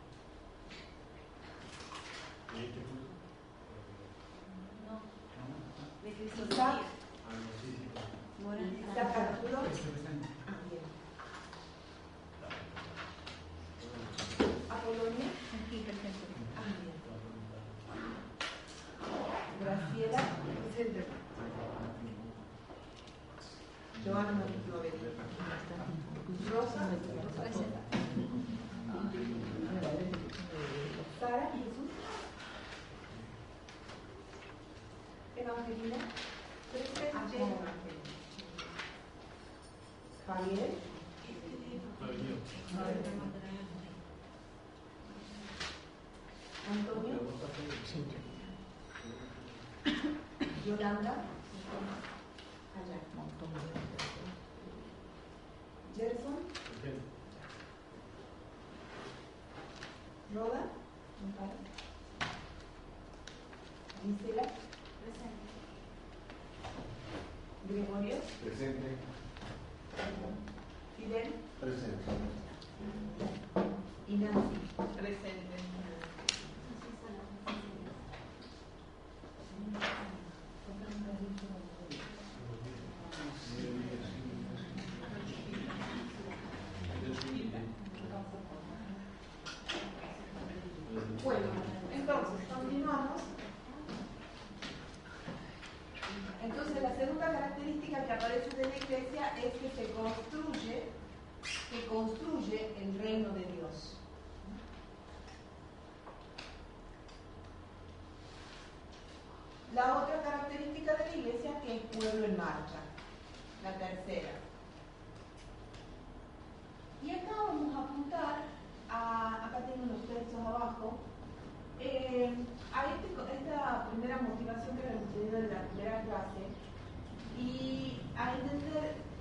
Yolanda.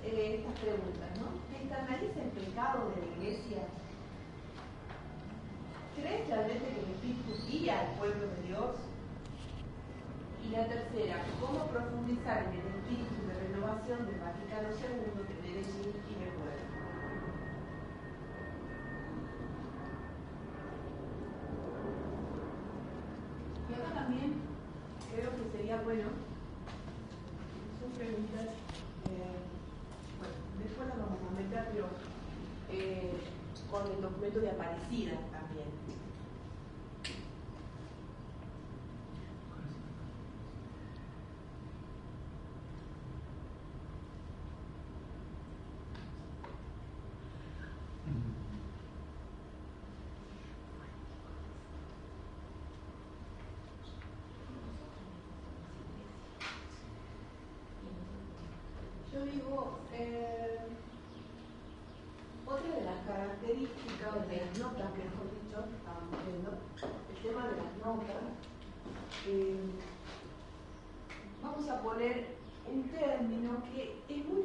Pensar? preguntas, ¿no? ¿Te escandaliza el pecado de la iglesia? ¿Crees realmente que el Espíritu guía al pueblo de Dios? Y la tercera, ¿cómo profundizar en el espíritu de renovación del Vaticano II que Medellín y recuerda? Y acá también creo que sería bueno, son preguntas, eh, bueno, a meter, pero eh, con el documento de Aparecida también. Yo digo, eh, otra de las notas, mejor dicho, estábamos viendo, el tema de las notas, eh, vamos a poner un término que es muy,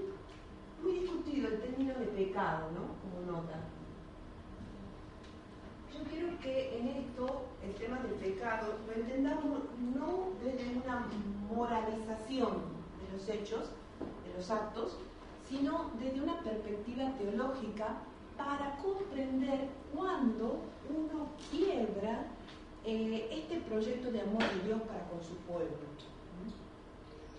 muy discutido, el término de pecado, ¿no? Como nota. Yo quiero que en esto, el tema del pecado, lo entendamos no desde una moralización de los hechos, de los actos, sino desde una perspectiva teológica para comprender cuándo uno quiebra eh, este proyecto de amor de Dios para con su pueblo.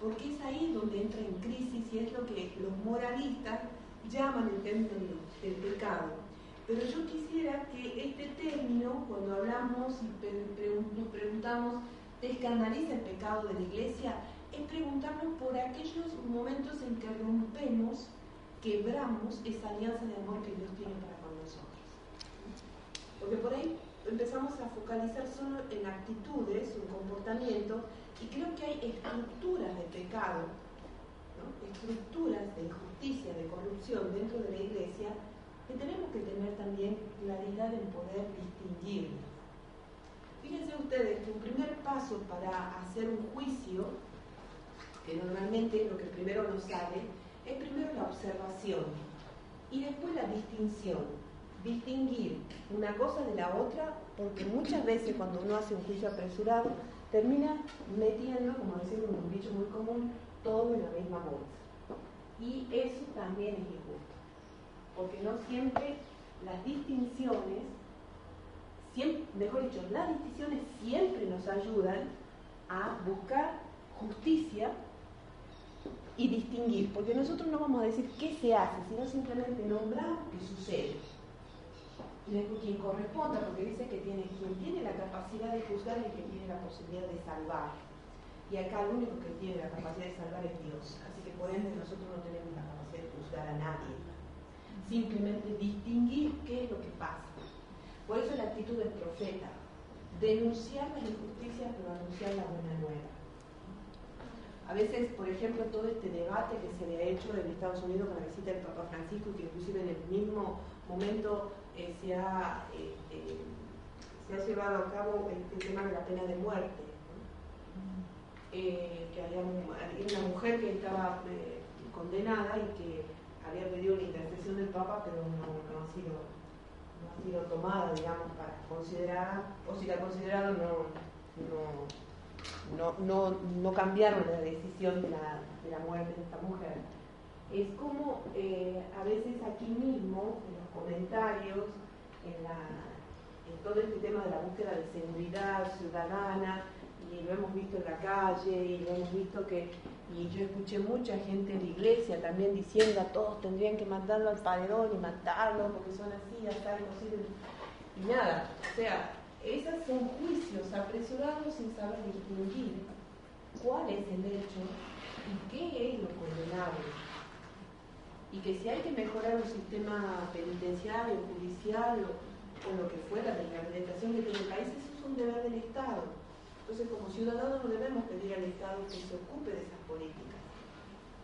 Porque es ahí donde entra en crisis y es lo que los moralistas llaman el término del, pecado. Pero yo quisiera que este término, cuando hablamos y nos preguntamos, ¿te escandaliza el pecado de la iglesia? Es preguntarnos por aquellos momentos en que rompemos, quebramos esa alianza de amor que Dios tiene para con nosotros. Porque por ahí empezamos a focalizar solo en actitudes, en comportamiento, y creo que hay estructuras de pecado, estructuras de injusticia, de corrupción dentro de la iglesia, que tenemos que tener también claridad en poder distinguir. Fíjense ustedes que un primer paso para hacer un juicio, que normalmente es lo que primero nos sale, es primero la observación y después la distinción. Distinguir una cosa de la otra, porque muchas veces cuando uno hace un juicio apresurado, termina metiendo, como decimos un dicho muy común, todo en la misma bolsa. Y eso también es injusto porque no siempre las distinciones, mejor dicho, las distinciones siempre nos ayudan a buscar justicia y distinguir, porque nosotros no vamos a decir qué se hace, sino simplemente nombrar qué sucede. Y después quien corresponda, porque dice que tiene, quien tiene la capacidad de juzgar el que tiene la posibilidad de salvar. Y acá el único que tiene la capacidad de salvar es Dios. Así que por ende nosotros no tenemos la capacidad de juzgar a nadie simplemente distinguir qué es lo que pasa. Por eso la actitud del profeta, denunciar las injusticias pero anunciar la buena nueva. A veces, por ejemplo, todo este debate que se le ha hecho en Estados Unidos con la visita del Papa Francisco, que inclusive en el mismo momento eh, se, ha, eh, eh, se ha llevado a cabo el, tema de la pena de muerte. ¿no? que había, una mujer que estaba condenada y que había pedido la intercesión del Papa, pero no, no, ha sido, no ha sido tomada, digamos, para considerar, o si la ha considerado, no, no, no, no, cambiaron la decisión de la, de la, muerte de esta mujer. Es como eh, a veces aquí mismo, en los comentarios, en, todo este tema de la búsqueda de seguridad ciudadana, y lo hemos visto en la calle, y lo hemos visto que y yo escuché mucha gente en la iglesia también diciendo a todos tendrían que mandarlo al paredón y matarlo porque son así, ya está imposible. Y nada, o sea, esos son juicios apresurados sin saber distinguir cuál es el hecho y qué es lo condenable. Y que si hay que mejorar un sistema penitenciario, judicial o, lo que fuera de rehabilitación que tiene el país, eso es un deber del Estado. Entonces, como ciudadanos no debemos pedir al Estado que se ocupe de esas políticas,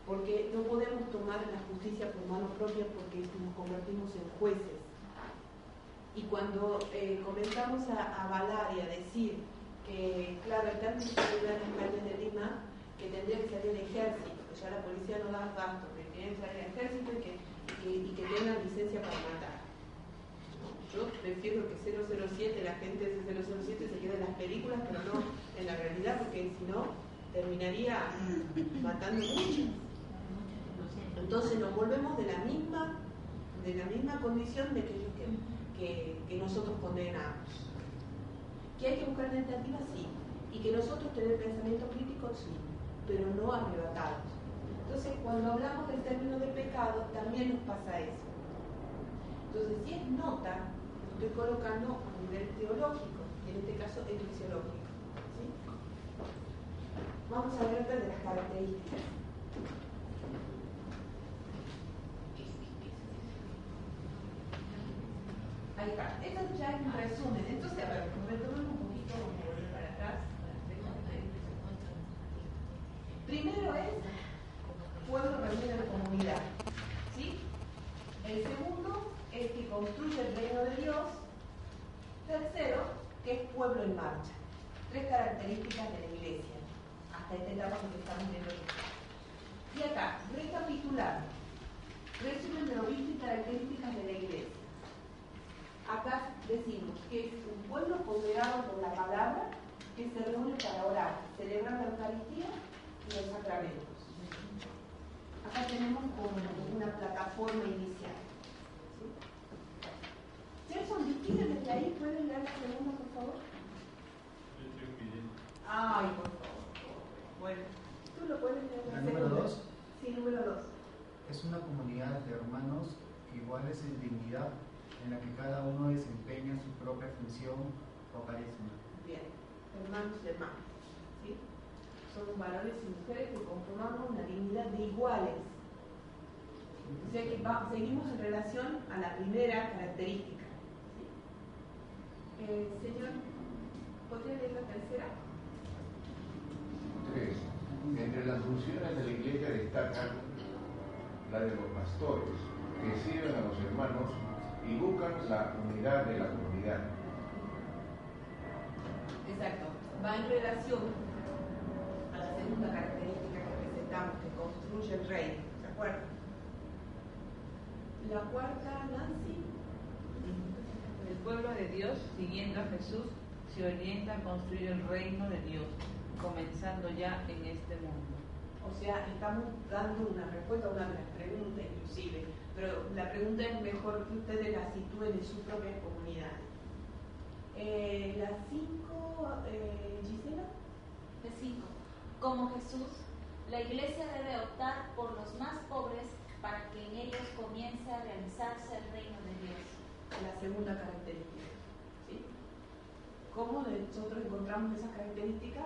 porque no podemos tomar la justicia por mano propia porque nos convertimos en jueces. Y cuando eh, comenzamos a avalar y a decir que, claro, hay tantas seguridad en las calles de Lima que tendría que salir el ejército, que ya la policía no da gasto, que experiencia del ejército y que, y que, y que tengan licencia para matar. Yo prefiero que 007, la gente de 007 se quede en las películas, pero no en la realidad, porque si no, terminaría matando muchos. Entonces nos volvemos de la misma, de la misma condición de aquellos que, que, nosotros condenamos. Que hay que buscar alternativas, sí. Y que nosotros tener pensamiento crítico, sí, pero no arrebatados. Entonces, cuando hablamos del término de pecado, también nos pasa eso. Entonces, si es nota, estoy colocando a nivel teológico, en este caso eclesiológico. ¿sí? Vamos a ver de las características. Ahí está. Esto ya es un resumen. Entonces, a ver, retomemos un poquito, para atrás. Primero es pueblo reunido en comunidad. ¿Sí? El segundo es que construye el reino de Dios. Tercero, que es pueblo en marcha. Tres características de la iglesia. Hasta esta etapa que estamos viendo. Y acá, recapitulando. Resumen de lo visto y características de la iglesia. Acá decimos que es un pueblo poderado por la palabra que se reúne para orar, celebrar la Eucaristía y los sacramentos. Acá tenemos como una plataforma inicial. ¿Sí? Gerson, distinguen desde ahí, ¿pueden leer la segunda, por favor? Ay, por favor. Bueno, tú lo puedes leer La la número segunda. dos. Sí, número dos. Es una comunidad de hermanos iguales en dignidad, en la que cada uno desempeña su propia función o carisma. Bien, hermanos y hermanas. ¿sí? Son varones y mujeres que conformamos una dignidad de iguales. O sea que va- seguimos en relación a la primera característica. ¿sí? Eh, señor, ¿podría leer la tercera? Tres. Entre las funciones de la iglesia destacan la de los pastores, que sirven a los hermanos y buscan la unidad de la comunidad. Exacto. Va en relación a la segunda característica que presentamos, que construye el reino. ¿Se acuerdan? La cuarta, Nancy. El pueblo de Dios, siguiendo a Jesús, se orienta a construir el reino de Dios, comenzando ya en este mundo. O sea, estamos dando una respuesta a una de las preguntas inclusive, pero la pregunta es mejor que ustedes la sitúen en su propia comunidad. Eh, la cinco, eh, Gisela. De cinco. Como Jesús, la iglesia debe optar por los más pobres para que en ellos comience a realizarse el reino de Dios. la segunda característica. ¿sí? ¿Cómo nosotros encontramos esas características?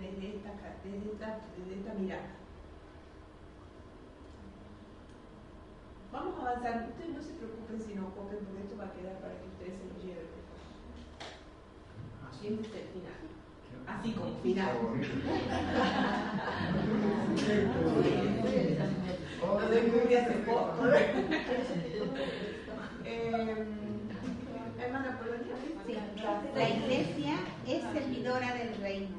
Desde esta, desde esta, desde esta mirada. Vamos a avanzar. Ustedes no se preocupen si no copian, porque esto va a quedar para que ustedes se lo lleven. Siéntese el final. Así como final. Lo descubrí hace poco. Hermana Polonia. Sí, la iglesia es servidora del reino,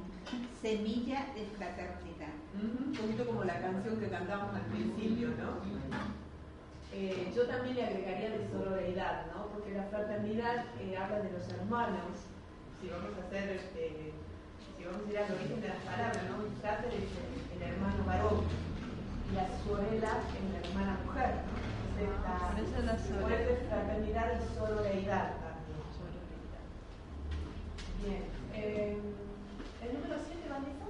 semilla de fraternidad. Un poquito como la canción que cantamos al principio, ¿no? Eh, yo también le agregaría de sororidad, ¿no? Porque la fraternidad eh, habla de los hermanos. Si vamos a hacer, este, si vamos a ir al origen de las palabras, ¿no? Frater es el, el hermano varón y la sorella es la hermana mujer, ¿no? Entonces, la- eso la eso es fraternidad y sororidad también. Bien. Eh, ¿El número 7, Vanessa?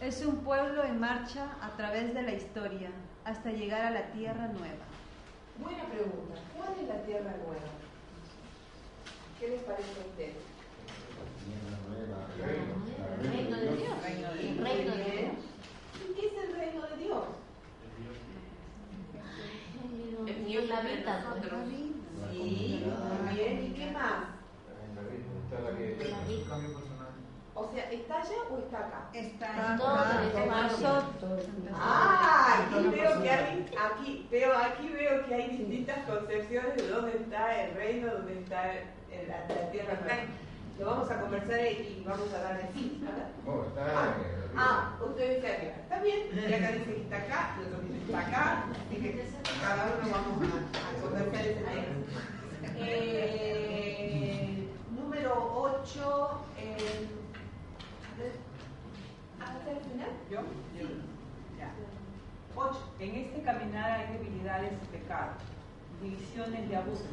Es un pueblo en marcha a través de la historia hasta llegar a la tierra nueva. Buena pregunta. ¿Cuál es la tierra nueva? ¿Qué les parece a ustedes? Reino de Dios. Reino de Dios. ¿Y qué es el reino de Dios? El Dios la habita, ¿no? Sí, muy bien. ¿Y qué más? La Biblia O sea, ¿está allá o está acá? Está Todo acá. espacio. Ah, aquí veo que hay, aquí veo, aquí veo que hay distintas concepciones de dónde está el reino, dónde está el- la, la tierra. Lo vamos a conversar y vamos a dar el sí. Está Ah, ah, usted dice arriba. Está bien. Y acá dice que está acá, y otro dice que está acá. Así que cada uno vamos a, a conversar ese tema. Eh, número 8. Eh, a ver. ¿Hasta el final? ¿Yo? Sí. Ya. 8. En este caminar hay debilidades y pecados, y abusos,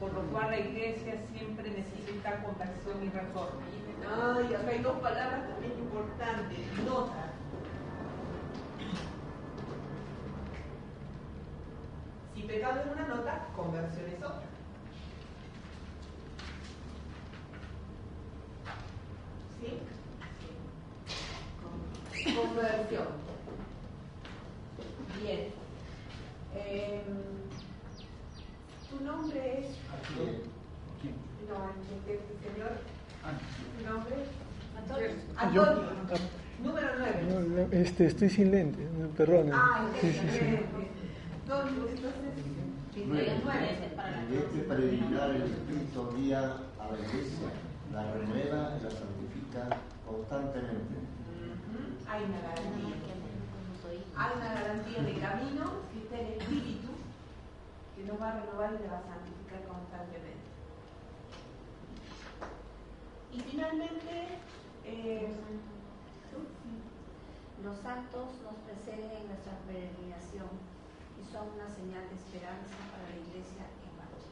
por lo cual la iglesia siempre necesita conversión y reforma. Ay, acá hay dos palabras también importantes. Nota. Si pecado es una nota, conversión es otra. ¿Sí? Conversión. Bien. Em, ¿Tu nombre es? No, el de este señor. ¿Tu nombre? Yo- Antonio. Número 9. No, no, este, estoy sin lente, me perdonen. Ah, Sí, sí, sí. Y este predicar el Espíritu guía a la iglesia, la renueva y la santifica constantemente. Hay una garantía. Hay una garantía de camino que está el Espíritu que nos va a renovar y nos va a santificar constantemente. Y finalmente, eh, Los santos nos preceden en nuestra peregrinación y son una señal de esperanza para la iglesia en marcha.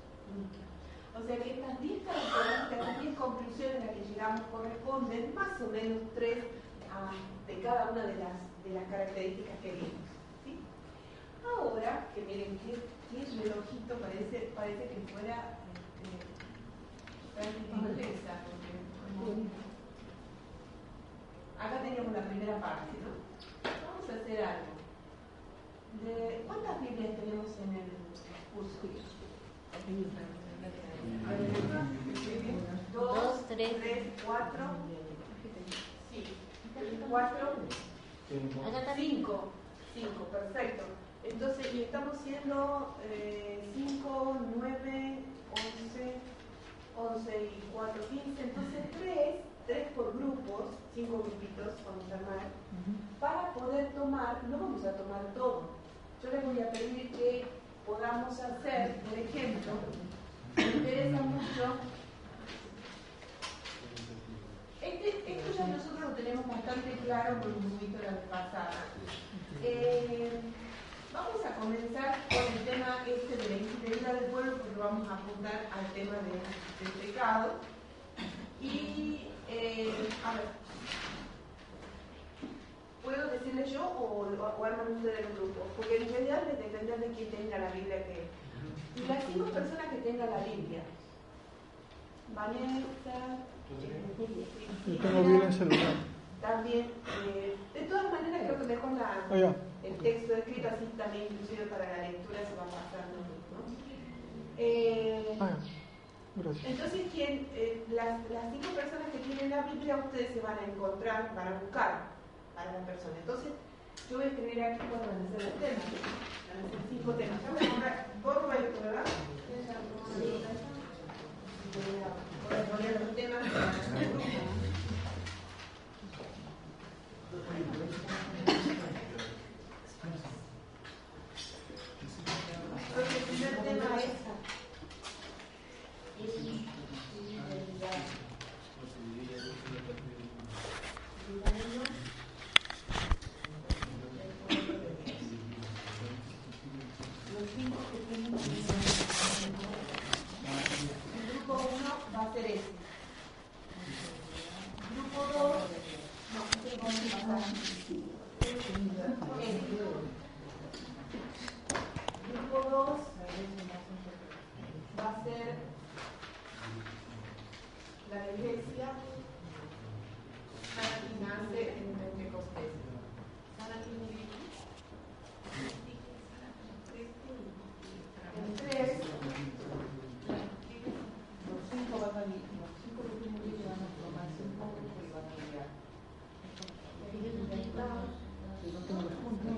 O sea que estas 10 características, estas 10 conclusiones a las que llegamos corresponden más o menos tres ah, de cada una de las, de las características que vimos. ¿sí? Ahora, que miren qué, qué relojito parece, parece que fuera este, práctica inglesa, porque como- acá teníamos la primera parte, ¿no? Vamos a hacer algo. ¿Cuántas Biblias tenemos en el curso? Dos, tres, cuatro. Sí, cuatro. Cinco. Cinco, perfecto. Entonces, y estamos siendo eh, cinco, nueve, once, once y cuatro, quince. Entonces, tres, tres por grupos, cinco grupitos vamos a armar, para poder tomar, no vamos a tomar todo. Yo les voy a pedir que podamos hacer, por ejemplo, me interesa mucho. Este, esto ya nosotros lo tenemos bastante claro por un poquito la vez pasada. Eh, vamos a comenzar con el tema este de la infidelidad del pueblo, porque lo vamos a apuntar al tema de- del pecado. Y, eh, a ver, ¿puedo decirles yo o, o, arman ustedes el grupo? Porque en realidad les depende de quién tenga la Biblia que... Y las cinco personas que tengan la Biblia. Vanessa, Yo tengo Biblia en celular. también, eh, de todas maneras creo que mejor la, ya. el texto escrito así también inclusive para la lectura se va pasando. ¿no? Eh, Ah, gracias. entonces, ¿quién, eh, las, las cinco personas que tienen la Biblia, ustedes se van a encontrar, van a buscar para la persona. Entonces, yo voy a escribir aquí cuáles van a ser los temas. Van a ser cinco temas. Ya voy a comprar, vos Roberto, ¿verdad? Sí. Voy a, voy a poner los temas para el grupo. Creo que el primer tema es los cinco que tienen el grupo 1 va a ser este. Grupo 2, no, este vamos a pasar. Este. Grupo 2 va a ser la iglesia que nace en Pentecostés. ¿Sana tiene Biblia? El 3, Los cinco van a ir, los cinco que tienen Biblia van a tomar cinco grupos y van a guiar. No tengo los puntos.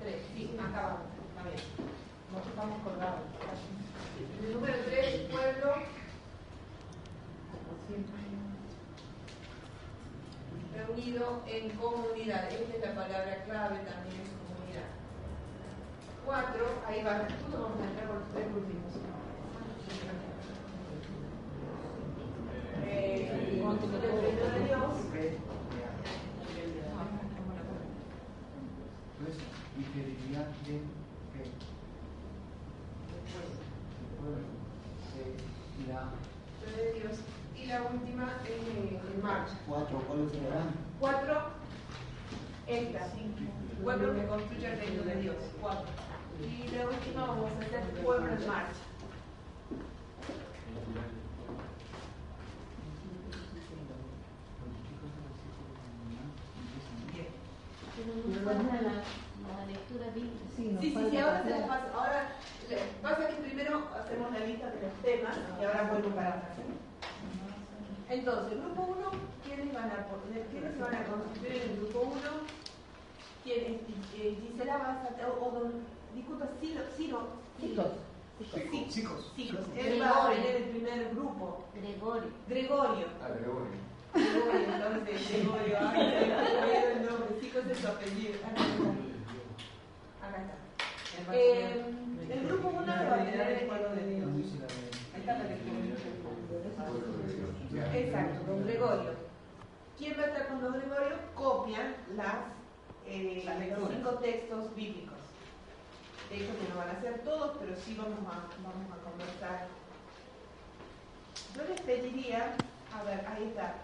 Tres, sí, acá vamos, está bien. estamos colgados. El número 3, pueblo. Reunido en comunidad. Esta es la palabra clave también es comunidad. 4, ahí va. Nosotros vamos a entrar por los tres últimos. Eh, construir el reino de Dios. Pues, integridad de fe. Después, eh, la Reino de Dios. Y la última es eh, en marcha. Cuatro, ¿cuáles serán? Cuatro, esta, pueblo que construye el reino de Dios. Cuatro. Y la última vamos a en marcha. Pero nos falta la, la lectura bíblica. Sí, sí, sí, ahora se las paso. Ahora, pasa que primero hacemos la lista de los temas y ahora vuelvo para atrás. Entonces, grupo 1, ¿quiénes van a poner, quiénes se van a constituir en el grupo 1? ¿Quiénes? Eh, Gisela va a o, o don, disculpa, Ciro, Ciro. Chicos. Chicos. chicos. Él va a tener el primer grupo. Gregorio. Gregorio. Ah, Gregorio. Gregorio, entonces, Gregorio, ay, el nombre, chicos es su apellido. Acá está. Acá está. Eh, el grupo 1 va a tener el pueblo de Dios. Ahí está la lectura. Exacto, don Gregorio. ¿Quién va a estar con don Gregorio? Copian las, eh, los cinco textos bíblicos. De hecho, que no van a ser todos, pero sí vamos a, vamos a conversar. Yo les pediría, a ver, ahí está.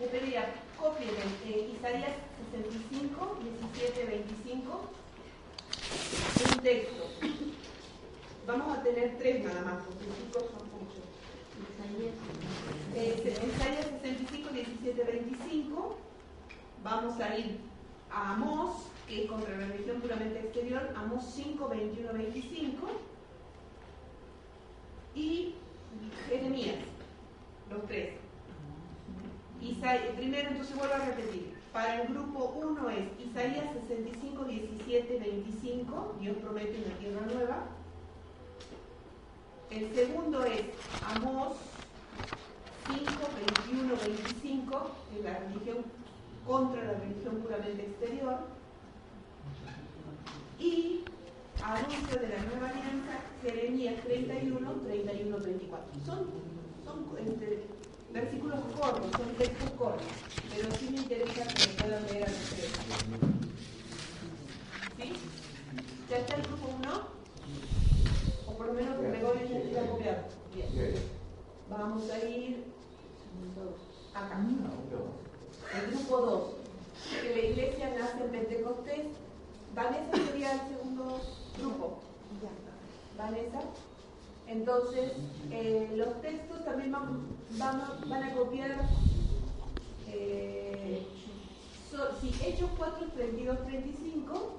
Les pediría, copien eh, Isaías 65, 17, 25. Un texto. Vamos a tener tres nada más, porque chicos son muchos. Isaías 65, 17, 25. Vamos a ir a Amós, que es contra la religión puramente exterior, Amós 5, 21, 25. Y Jeremías, los tres. Isaías, primero, entonces vuelvo a repetir. Para el grupo 1 es Isaías 65, 17, 25. Dios promete una tierra nueva. El segundo es Amós 5, 21, 25, de la religión contra la religión puramente exterior. Y anuncio de la nueva alianza, Jeremías 31, 31, 34. Son, son este, versículos cortos, son textos cortos, pero sí me interesa que lo puedan leer a los tres. ¿Sí? ¿Ya está el grupo 1? O por lo menos Gregorio ya está copiado. Bien. Vamos a ir acá. El grupo 2. Que la iglesia nace en Pentecostés. Vanessa sería el segundo grupo. Vanessa. Entonces, eh, los textos también van, van, a, van a copiar. Eh, so- sí, Hechos 4, 32, 35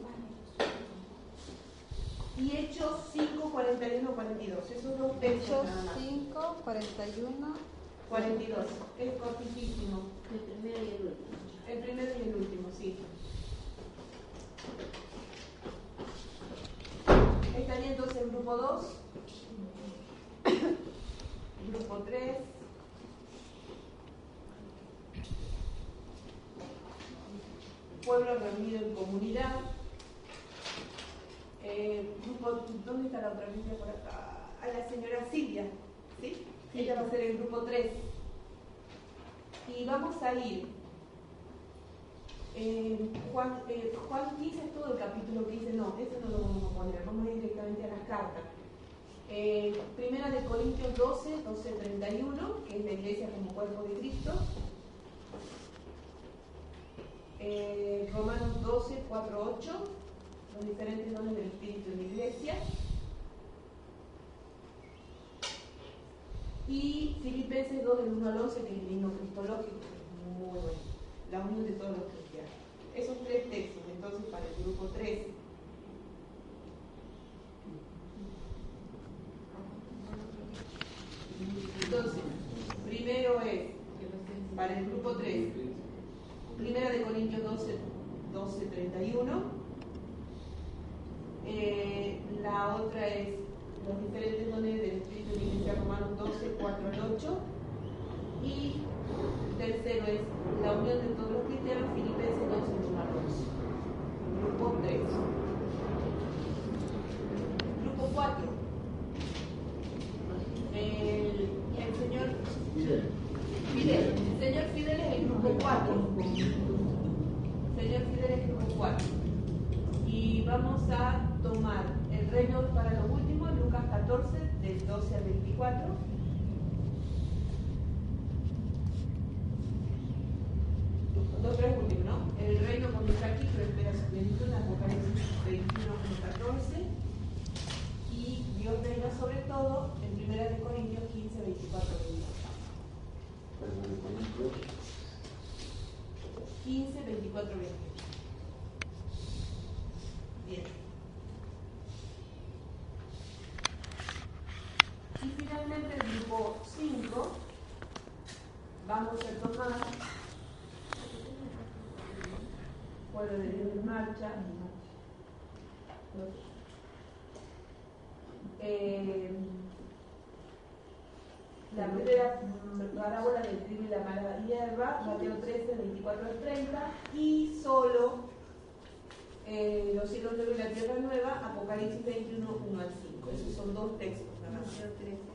y Hechos 5, 41, 42. Esos dos textos. Hechos nada más. 5, 41. 42. Es cortísimo. El primero y el último. El primero y el último, sí. Estaría entonces el grupo 2, el grupo 3, pueblo reunido en comunidad, eh, grupo, ¿dónde está la otra línea por acá? A la señora Silvia, ¿sí? Ella va a ser el grupo 3. Y vamos a ir eh, Juan, eh, Juan 15 es todo el capítulo 15, no, eso no lo vamos a poner, vamos a ir directamente a las cartas. Eh, primera de Corintios 12, 12, 31, que es la iglesia como cuerpo de Cristo. Eh, Romanos 12, 4, 8, los diferentes dones del Espíritu en la iglesia. Y Filipenses 2, del 1 al 11, que es el himno cristológico, muy bueno, la unión de todos los cristianos. Esos tres textos, entonces, para el grupo 3. Entonces, primero es, para el grupo 3, primera de Corintios 12, 12 31. Eh, la otra es los diferentes dones del Espíritu Iglesia Romanos 12, 4 al 8. Y tercero es la unión de todos los cristianos, Filipenses 2, 1 al 11. Grupo 3. Grupo 4. El, el señor Fidel. Fidel. El señor Fidel es el grupo 4. Señor Fidel es el grupo 4. Y vamos a tomar el reino para los últimos, Lucas 14, del 12 al 24. Los tres últimos, ¿no? El reino comienza aquí, pero espera su plenitud en Apocalipsis 21, 14. Y Dios reina sobre todo en 1 Corintios 15, 24, 28. 15, 24, 28. Bien. Y finalmente el grupo 5 vamos a tomar Dios en marcha. Eh, la primera parábola del trigo y la mala hierba, Mateo 13, 24 al 30, y solo eh, los cielos nuevos y la tierra nueva, Apocalipsis 21, 1 al 5. Esos son dos textos. más.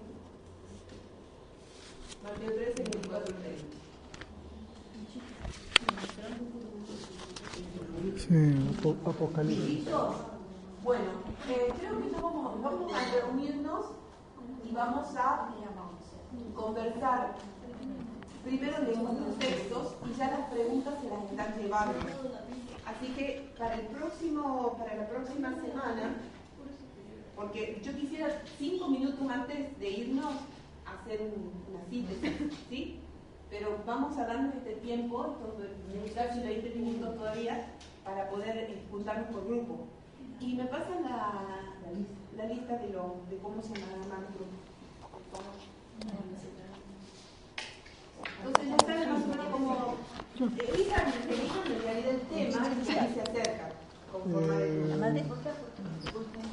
Mateo 13, 24 al 30. Sí, apo- Apocalipsis. Bueno, eh, creo que vamos, vamos a reunirnos y vamos a conversar. Primero leemos los textos y ya las preguntas se las están llevando. Así que para el próximo, para la próxima semana, porque yo quisiera cinco minutos antes de irnos hacer un- una síntesis, ¿sí? Pero vamos a darnos este tiempo, estos casi 20 minutos todavía, para poder eh, juntarnos por grupo. Y me pasan la, la lista de, lo, de cómo se grupos. por favor. Entonces ya saben más o menos cómo elijan, elijan en realidad el tema y se acercan conforme al Eh,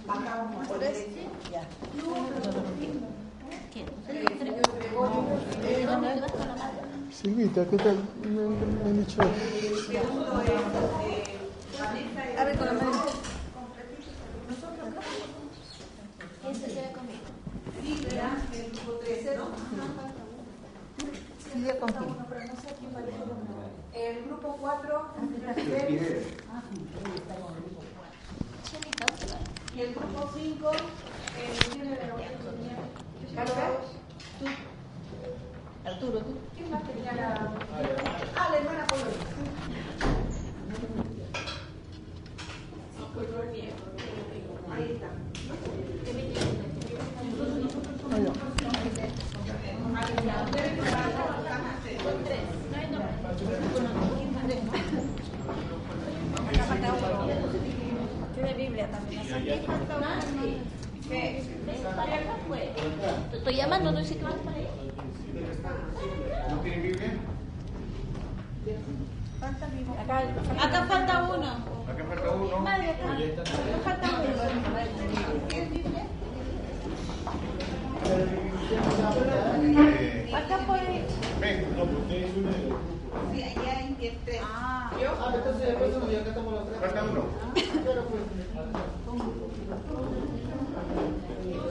Acá vamos a poner este. Silvita, ¿qué tal? Me, me han dicho. El con la mano. El grupo 3, ¿no? Silvia con quién? El grupo 4, Fidel. y el grupo 5, ¿quién era Carlos? ¿Tú? Arturo, tú. ¿Quién más tenía la...? Ah, la hermana Polonia. Control bien. Ahí está. Tiene Biblia también. Para acá fue. Te estoy llamando, no sé qué vas para allá. ¿No tienen Biblia? Acá, Acá falta uno. Acá falta uno. Madre, acá. Acá falta Eh, uno. Acá por ahí. ven, no, Sí, allá en el tres. Ah. Ah, entonces después uno y acá estamos los tres. falta uno.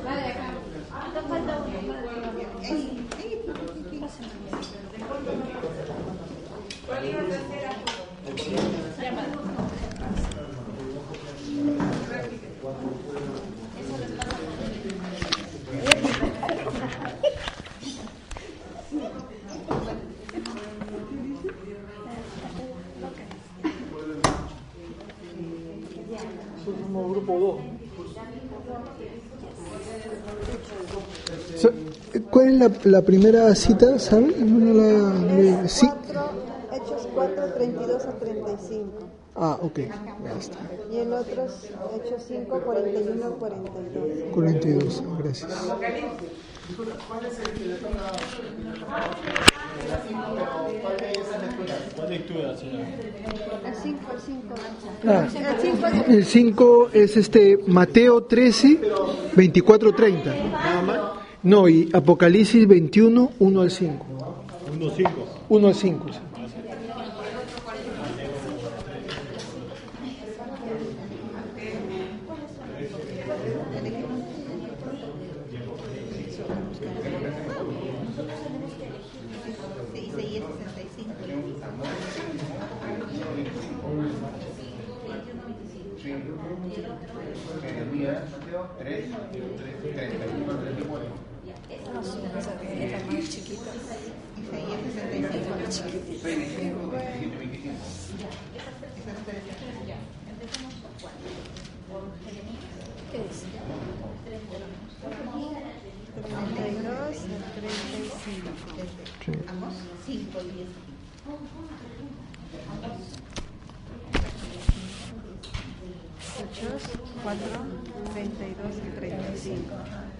Madre, acá. Acá falta uno. Ey, ey, ¿Cuál iba a tercera? Nosotros somos grupo 2. ¿Cuál es la, la primera cita, sabe? No la, le- sí. Hechos 4, 32 a 35. Ah, ok. Ya está. Y el otro es Hechos 5, 41 a 42. 42, gracias. ¿cuál es el que le toca? La 5, pero ¿cuál de? ¿Cuál lectura será? El 5, el 5. Ah, El 5 el 5 es este Mateo 13, 24, 30. Nada más. No, y Apocalipsis 21, 1 al 5. 1, 5. 1 al 5. sí. Sí, Isaías 65. Jeremías 3, 31, 34. Era más chiquita. Isaías 65. 6, 25, 17, 25. ¿Qué dice? 32 a 35. Sí. Vamos, 5 y 10. Hechos 4, 32 y 35. Trae tu lupa. Leo.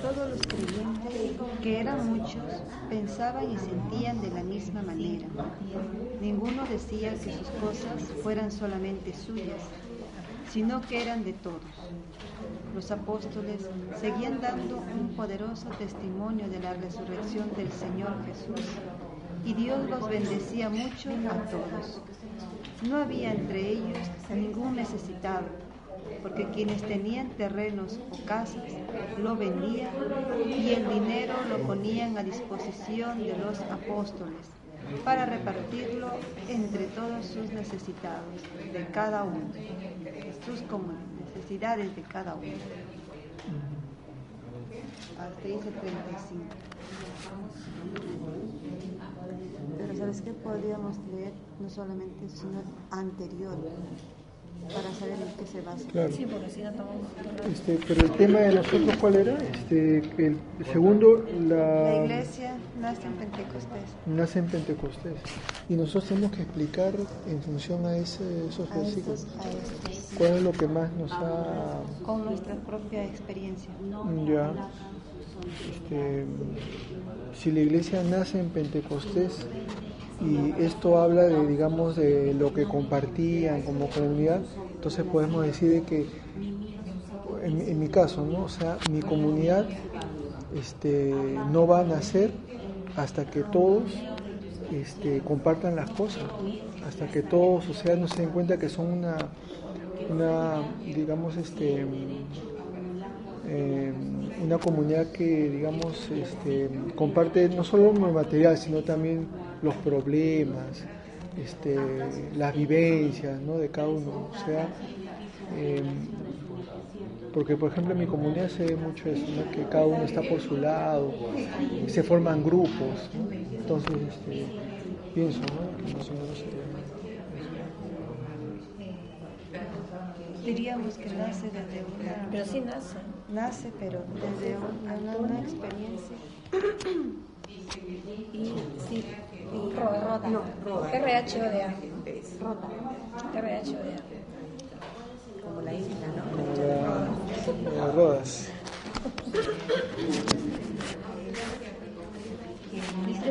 Todos los creyentes, que eran muchos, pensaban y sentían de la misma manera. Ninguno decía que sus cosas fueran solamente suyas, sino que eran de todos. Los apóstoles seguían dando un poderoso testimonio de la resurrección del Señor Jesús, y Dios los bendecía mucho a todos. No había entre ellos ningún necesitado, porque quienes tenían terrenos o casas lo vendían y el dinero lo ponían a disposición de los apóstoles para repartirlo entre todos sus necesitados de cada uno, sus necesidades de cada uno. Hasta dice 35. Pero ¿sabes qué? Podríamos leer no solamente, sino anterior, para saber en qué se basa. Claro. Sí, porque si no tomamos Este, pero el tema de nosotros, ¿cuál era? Este, el segundo, La la iglesia nace en Pentecostés. nace en Pentecostés. Y nosotros tenemos que explicar en función a ese- esos A versículos estos, a estos. cuál es lo que más nos ha Con nuestra propia experiencia. Ya. Este, si la iglesia nace en Pentecostés y esto habla de, digamos, de lo que compartían como comunidad, entonces podemos decir de que, en, mi caso. O sea, mi comunidad este, no va a nacer hasta que todos este, compartan las cosas, hasta que todos, o sea, no se den cuenta que son una, una digamos, este, eh, una comunidad que, digamos, este, comparte no solo lo material, sino también los problemas, este, las vivencias ¿no? de cada uno. O sea, eh, porque, por ejemplo, en mi comunidad se ve mucho eso, ¿no? que cada uno está por su lado, se forman grupos. ¿no? Entonces, este, pienso ¿no? que más o menos sería Diríamos que nace desde una... Pero sí nace. Nace, pero desde una, una experiencia. Y sí, y Roda. No, RHODA. Roda. RHODA. Como la isla, ¿no? como la- las rodas.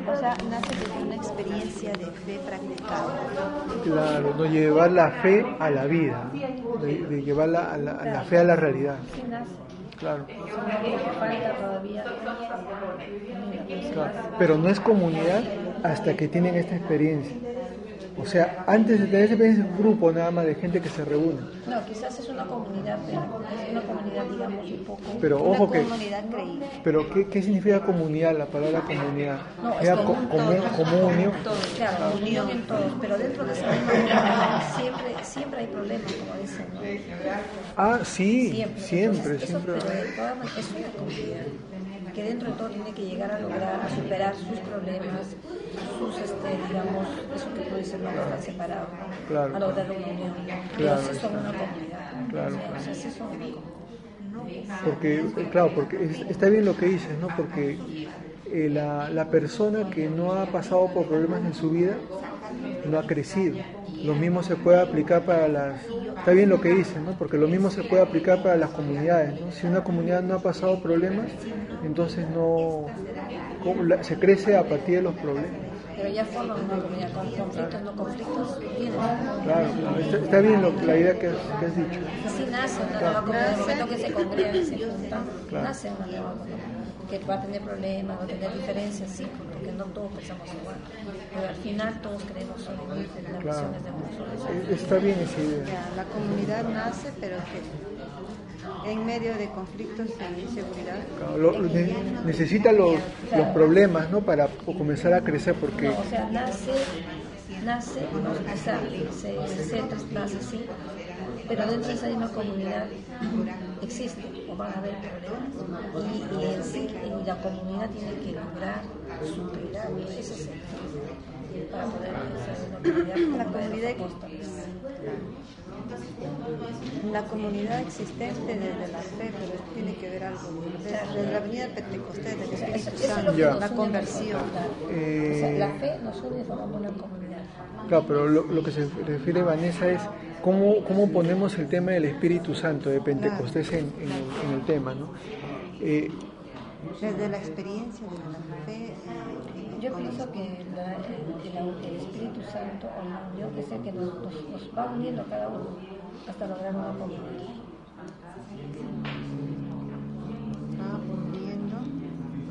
O sea, nace desde una experiencia de fe practicada. Claro, no llevar la fe a la vida, de, de llevar la, a la, a la fe a la realidad. Sí nace. Claro. Pero no es comunidad hasta que tienen esta experiencia. O sea, antes de tener esa experiencia es un grupo nada más de gente que se reúne. No, quizás es una comunidad, pero es una comunidad, digamos, un poco. Pero Una ojo que, creída. pero ¿qué, qué significa comunidad? La palabra comunidad. No, es común co- todos. comu- comunio. Todos, claro, unión en todos, pero dentro de esa misma comunidad siempre, siempre hay problemas, como dicen, ¿no? Ah, sí, Siempre, siempre, Entonces, eso, siempre. pero de todas maneras es una comunidad que dentro de todo tiene que llegar a lograr, a superar sus problemas, sus, este, digamos, eso que tú dices, no están separados, ¿no? Claro. a lograr una unión. Claro, sí son una comunidad. Claro, O sea, claro. o sea, sí son una comunidad. Porque, claro, porque es- está bien lo que dices, ¿no? Porque eh, la, la persona que no ha pasado por problemas en su vida no ha crecido. Lo mismo se puede aplicar para las... Está bien lo que dicen, ¿no? Porque lo mismo se puede aplicar para las comunidades, ¿no? Si una comunidad no ha pasado problemas, entonces no... ¿cómo la- Se crece a partir de los problemas. Pero ya forman una comunidad con conflictos, no conflictos, tienen. Claro, claro. Está, está bien lo- la idea que has, que has dicho. Así nace una Claro. nueva comunidad. El momento que se congregan se juntan, Claro. nace una nueva comunidad. Que va a tener problemas, va a tener diferencias, sí, porque no todos pensamos igual. Pero al final todos creemos en las Claro. misiones de. Eh, Está bien esa idea. Ya, la comunidad nace, pero que en medio de conflictos e inseguridad. Claro, lo- lo ne- necesita los, los problemas, ¿no? Para comenzar a crecer, porque... No, o sea, nace, nace, ¿no? o sea, se, se trasplaza así, pero dentro de esa misma comunidad existe o van a haber problemas y, y en sí y la comunidad tiene que lograr superar ese sentido para poder ser una La comunidad-. La comunidad existente desde la fe, pero tiene que ver algo desde la venida Pentecostés, del Espíritu Santo, la conversión. Eh, O sea, la fe nos une formamos una comunidad. Claro, pero lo, lo que se refiere Vanessa es cómo, cómo ponemos el tema del Espíritu Santo de Pentecostés en, en el, en el tema, ¿no? Eh, Desde la experiencia, desde la fe. eh, Yo pienso que la- el, Espíritu Santo o unión es el que nos, nos, nos va uniendo a cada uno hasta lograr una comunidad. va uniendo.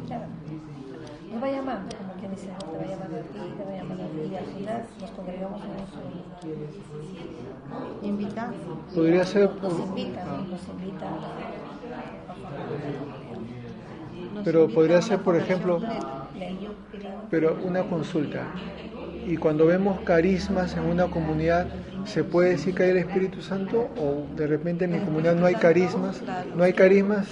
Claro. Nos va llamando, como quien dice, ¿no? te va llamando a ti, te va llamando a ti, y al final nos congregamos en un solo lugar. Invitar. podría ser, Nos invita, ¿no? nos invita. Nos pero invita podría ser, por ejemplo, pero una consulta. Y cuando vemos carismas en una comunidad, ¿se puede decir que hay el Espíritu Santo? ¿O de repente en mi comunidad no hay carismas? ¿No hay carismas?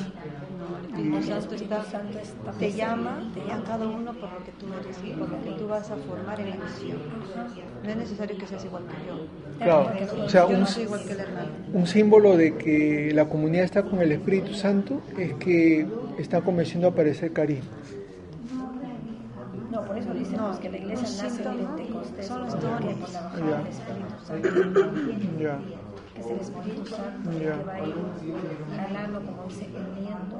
El Espíritu Santo está, te llama a cada uno por lo que tú eres y por lo que tú vas a formar en la misión. No es necesario que seas igual que yo. Claro, o sea, un, no soy igual que el hermano. un símbolo de que la comunidad está con el Espíritu Santo es que está comenzando a aparecer carismas. No, por eso dicen pues, que la iglesia nace en síntoma Pentecostés, son los dones. con la bajada Ya. Que es el Espíritu Santo Ya. que va a ir jalando, como dice, uniendo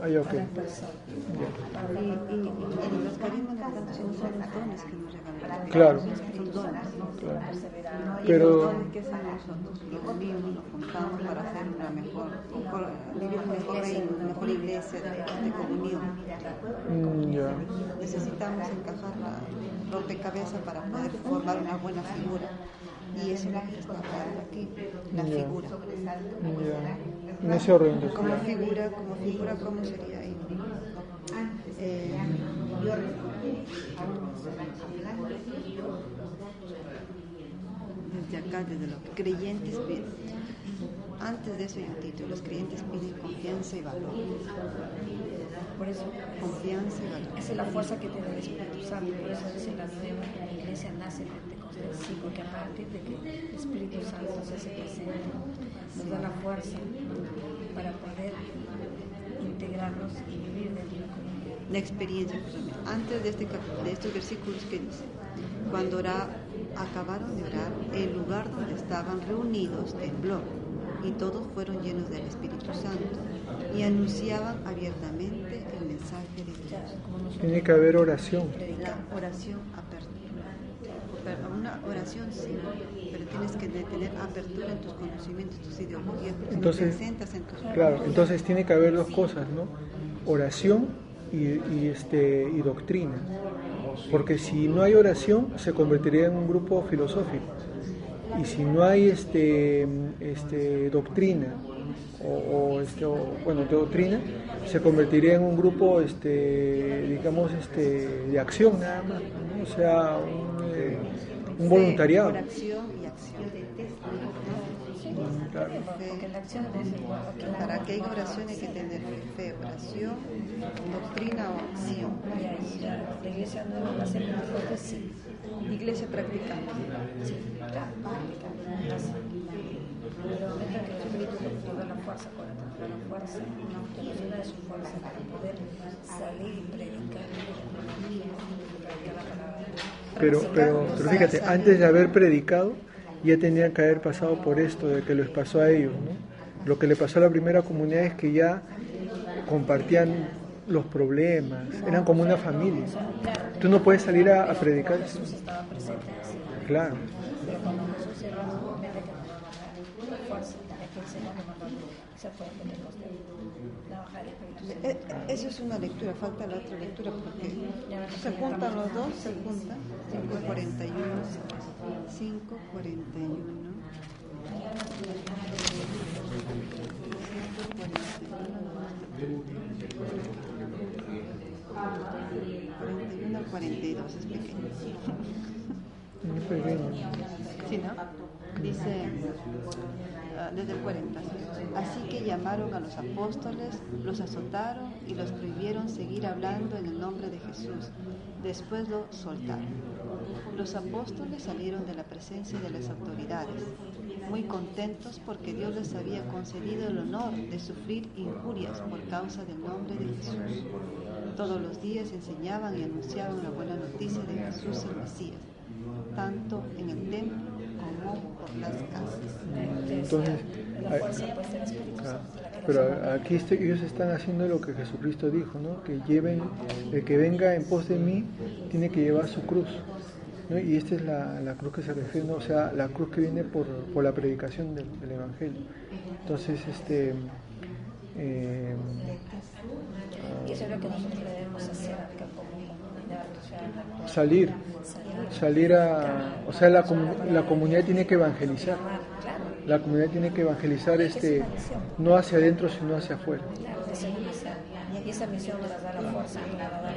Ah, a la persona. Para Y, y, y los carismas de tanto son los dones que nos regalan. Claro. Son dones. Claro. Y Pero- que nosotros, los unimos, nos juntamos para hacer una mejor, mejor, un mejor reino, una mejor iglesia de, comunión. Mm, ya. Necesitamos encajar la rompecabezas para poder formar una buena figura. Y eso es lo que está hablando aquí, la Ya. figura. En ese orden. entonces, Como figura, como figura, ¿cómo sería ahí? Eh, desde acá, desde los creyentes piden. Antes de eso hay un título, los creyentes piden confianza y valor. Por eso, Confianza y valor. esa es la fuerza que tiene el Espíritu Santo. Por eso dice la nueva, que la iglesia nace Pentecostés. Sí, porque a partir de que el Espíritu Santo se hace presente, nos da la fuerza para poder integrarnos y vivir dentro de la comunidad. La experiencia, justamente. Antes de, este, de estos versículos que dice, cuando ora- acabaron de orar, el lugar donde estaban reunidos tembló y todos fueron llenos del Espíritu Santo y anunciaban abiertamente el mensaje de Dios. Tiene que haber oración. La oración Pero Una oración sí, pero tienes que tener apertura en tus conocimientos, tus ideologías, Entonces, en tus Claro, entonces tiene que haber dos cosas, ¿no? Oración y, y, este, y doctrina. Porque si no hay oración, se convertiría en un grupo filosófico. Y si no hay este, este, doctrina, o, o, este, o, bueno, de doctrina, se convertiría en un grupo, este, digamos, este, de acción nada más, ¿no? o sea, un, eh, un voluntariado. Por acción y acción. Claro. Porque la acción es Para que haya oración hay que tener fe, oración, doctrina o acción. Y ahí la, la iglesia nueva va a ser sí. Iglesia practicante. Sí, claro, Pero. Pero, fíjate, antes de haber predicado, ya tenían que haber pasado por esto, de que les pasó a ellos. ¿no? Lo que le pasó a la primera comunidad es que ya compartían los problemas, eran como una familia. Tú no puedes salir a, a predicar. Claro. Pero cuando Jesús se va, obviamente que nos va a mandar la fuerza, es que el Señor nos se a Pentecostés, la Santo. Eh, eh, Eso es una lectura, falta la otra lectura porque se juntan los dos, se juntan 541, 541. 41 al 42 es pequeño. Sí, ¿no? Dice desde el 40. ¿sí? Así que llamaron a los apóstoles, los azotaron y los prohibieron seguir hablando en el nombre de Jesús. Después lo soltaron. Los apóstoles salieron de la presencia de las autoridades, muy contentos porque Dios les había concedido el honor de sufrir injurias por causa del nombre de Jesús. Todos los días enseñaban y anunciaban la buena noticia de Jesús el Mesías, tanto en el templo como por las casas. Entonces, Ah, Pero aquí este- ellos están haciendo lo que Jesucristo dijo, ¿no? Que lleven, el que venga en pos de mí tiene que llevar su cruz. ¿no? Y esta es la, la cruz que se refiere, ¿no? o sea, la cruz que viene por, por la predicación del, del Evangelio. Entonces, este, eh, Y eso es lo que nosotros debemos hacer acá como comunidad, o sea, actuar. salir, salir a, o sea, la, la comunidad tiene que evangelizar. La comunidad tiene que evangelizar, este, no hacia adentro, sino hacia afuera. Y esa misión nos la da la fuerza, nos la da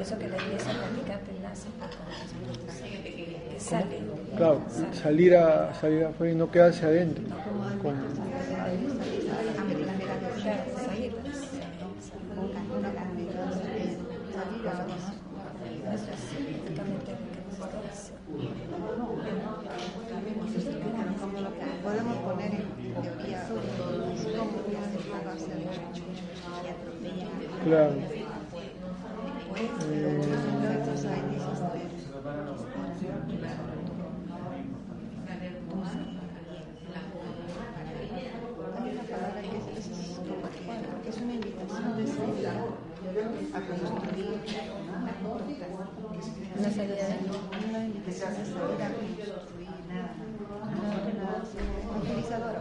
eso que la iglesia practicante nace. Que sale. Claro, salir a salir afuera y no quedarse adentro. Con- Claro, salir. Eso es prácticamente lo que nos está diciendo. Podemos poner en teoría cómo va a hacer. claro. Es, una invitación de salir a construir. Una salida de Una invitación de salir a construir. Una evangelizadora.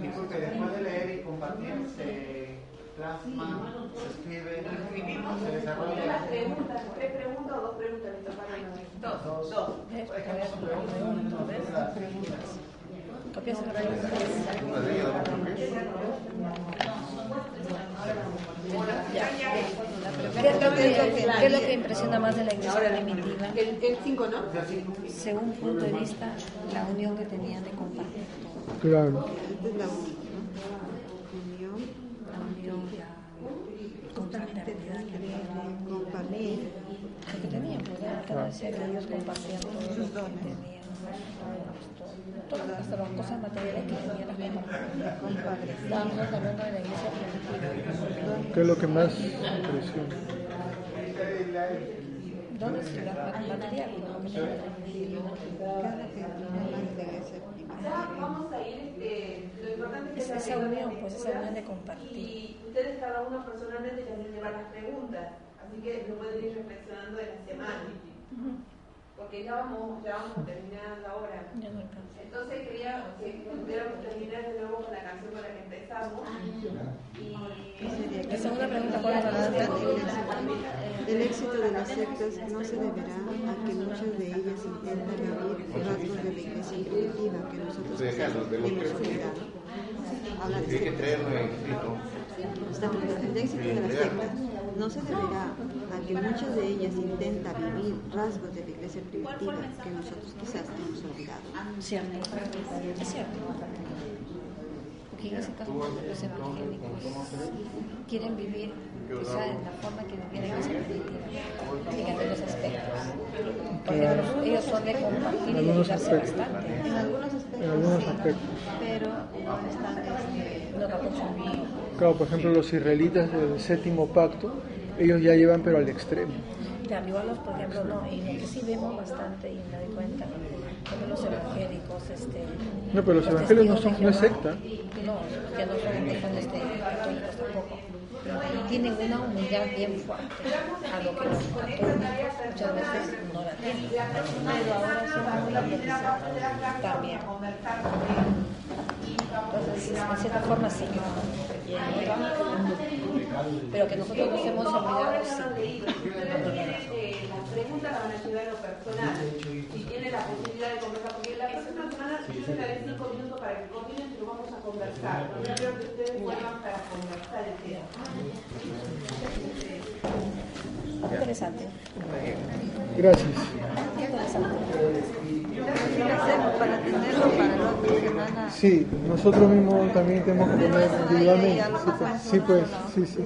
Disculpe, después de leer y compartir, se plasma, se escribe, se desarrolla. Las preguntas, tres preguntas o dos preguntas. Dos, dos. Es que no son preguntas, son las preguntas. Copias la pregunta. ¿Qué es, lo que, qué es lo que impresiona más de la iglesia primitiva? El 5, ¿no? Según un punto de vista, la unión que tenían de compartir. Claro. La unión. La unión, la confraternidad que tenían. Compartir. Lo que tenían, pues, cada decía que ellos compartían todo lo que tenían. Todas las cosas materiales que tenían las compartían. Estábamos hablando de la iglesia primitiva. ¿Qué es lo que más impresiona? ¿Dónde es la material? Vamos a ir, este, lo importante es esa unión, pues esa unión de compartir. Y ustedes cada uno personalmente también llevan las preguntas, así que lo pueden ir reflexionando en la semana. Porque ya vamos, ya vamos a terminar la hora. Ya no alcanza. Entonces quería que pudiéramos terminar de nuevo con la canción con la que empezamos. Y La segunda pregunta, ¿cuál es la El éxito de las sectas no se deberá a que muchas de ellas intentan vivir rasgos de la iglesia primitiva que nosotros hemos que- olvidado. Habla de que traerlo escrito. El éxito de las sectas no se deberá a aunque muchas de ellas intentan vivir rasgos de la iglesia primitiva que nosotros quizás hemos olvidado. Cierto, es cierto. Porque en ese caso los evangélicos quieren vivir quizá en la forma que vivían en esa primitiva, en algunos aspectos. Por ejemplo, ellos son de compartir y dedicarse bastante. En algunos aspectos, En algunos sí, aspectos. pero no están este, No lo consumido. Claro, por ejemplo, los israelitas del séptimo pacto, ellos ya llevan pero al extremo. Claro, igual los, por ejemplo, no, y lo que sí vemos bastante y me doy cuenta, como los evangélicos, este... No, pero los evangélicos no son- testigos de secta. No, que no son, son este, católicos tampoco. Tienen una humildad bien fuerte, a lo que los católicos muchas veces no la tienen. Pero ahora son muy apropiados también. Entonces, en cierta forma sí. Pero que nosotros nos hemos olvidado, sí. Eh, las preguntas la van a ayudar a lo personal. Si tiene la posibilidad de conversar, porque la próxima semana yo le daré cinco minutos para que coordinen y lo vamos a conversar. Yo creo que ustedes vuelvan para conversar el tema. Interesante. Gracias. Interesante. ¿Qué hacemos para tenerlo para la otra semana? Sí, nosotros mismos también tenemos que poner individualmente. Sí, pues, pasamos sí, pues, nosotros, sí, sí.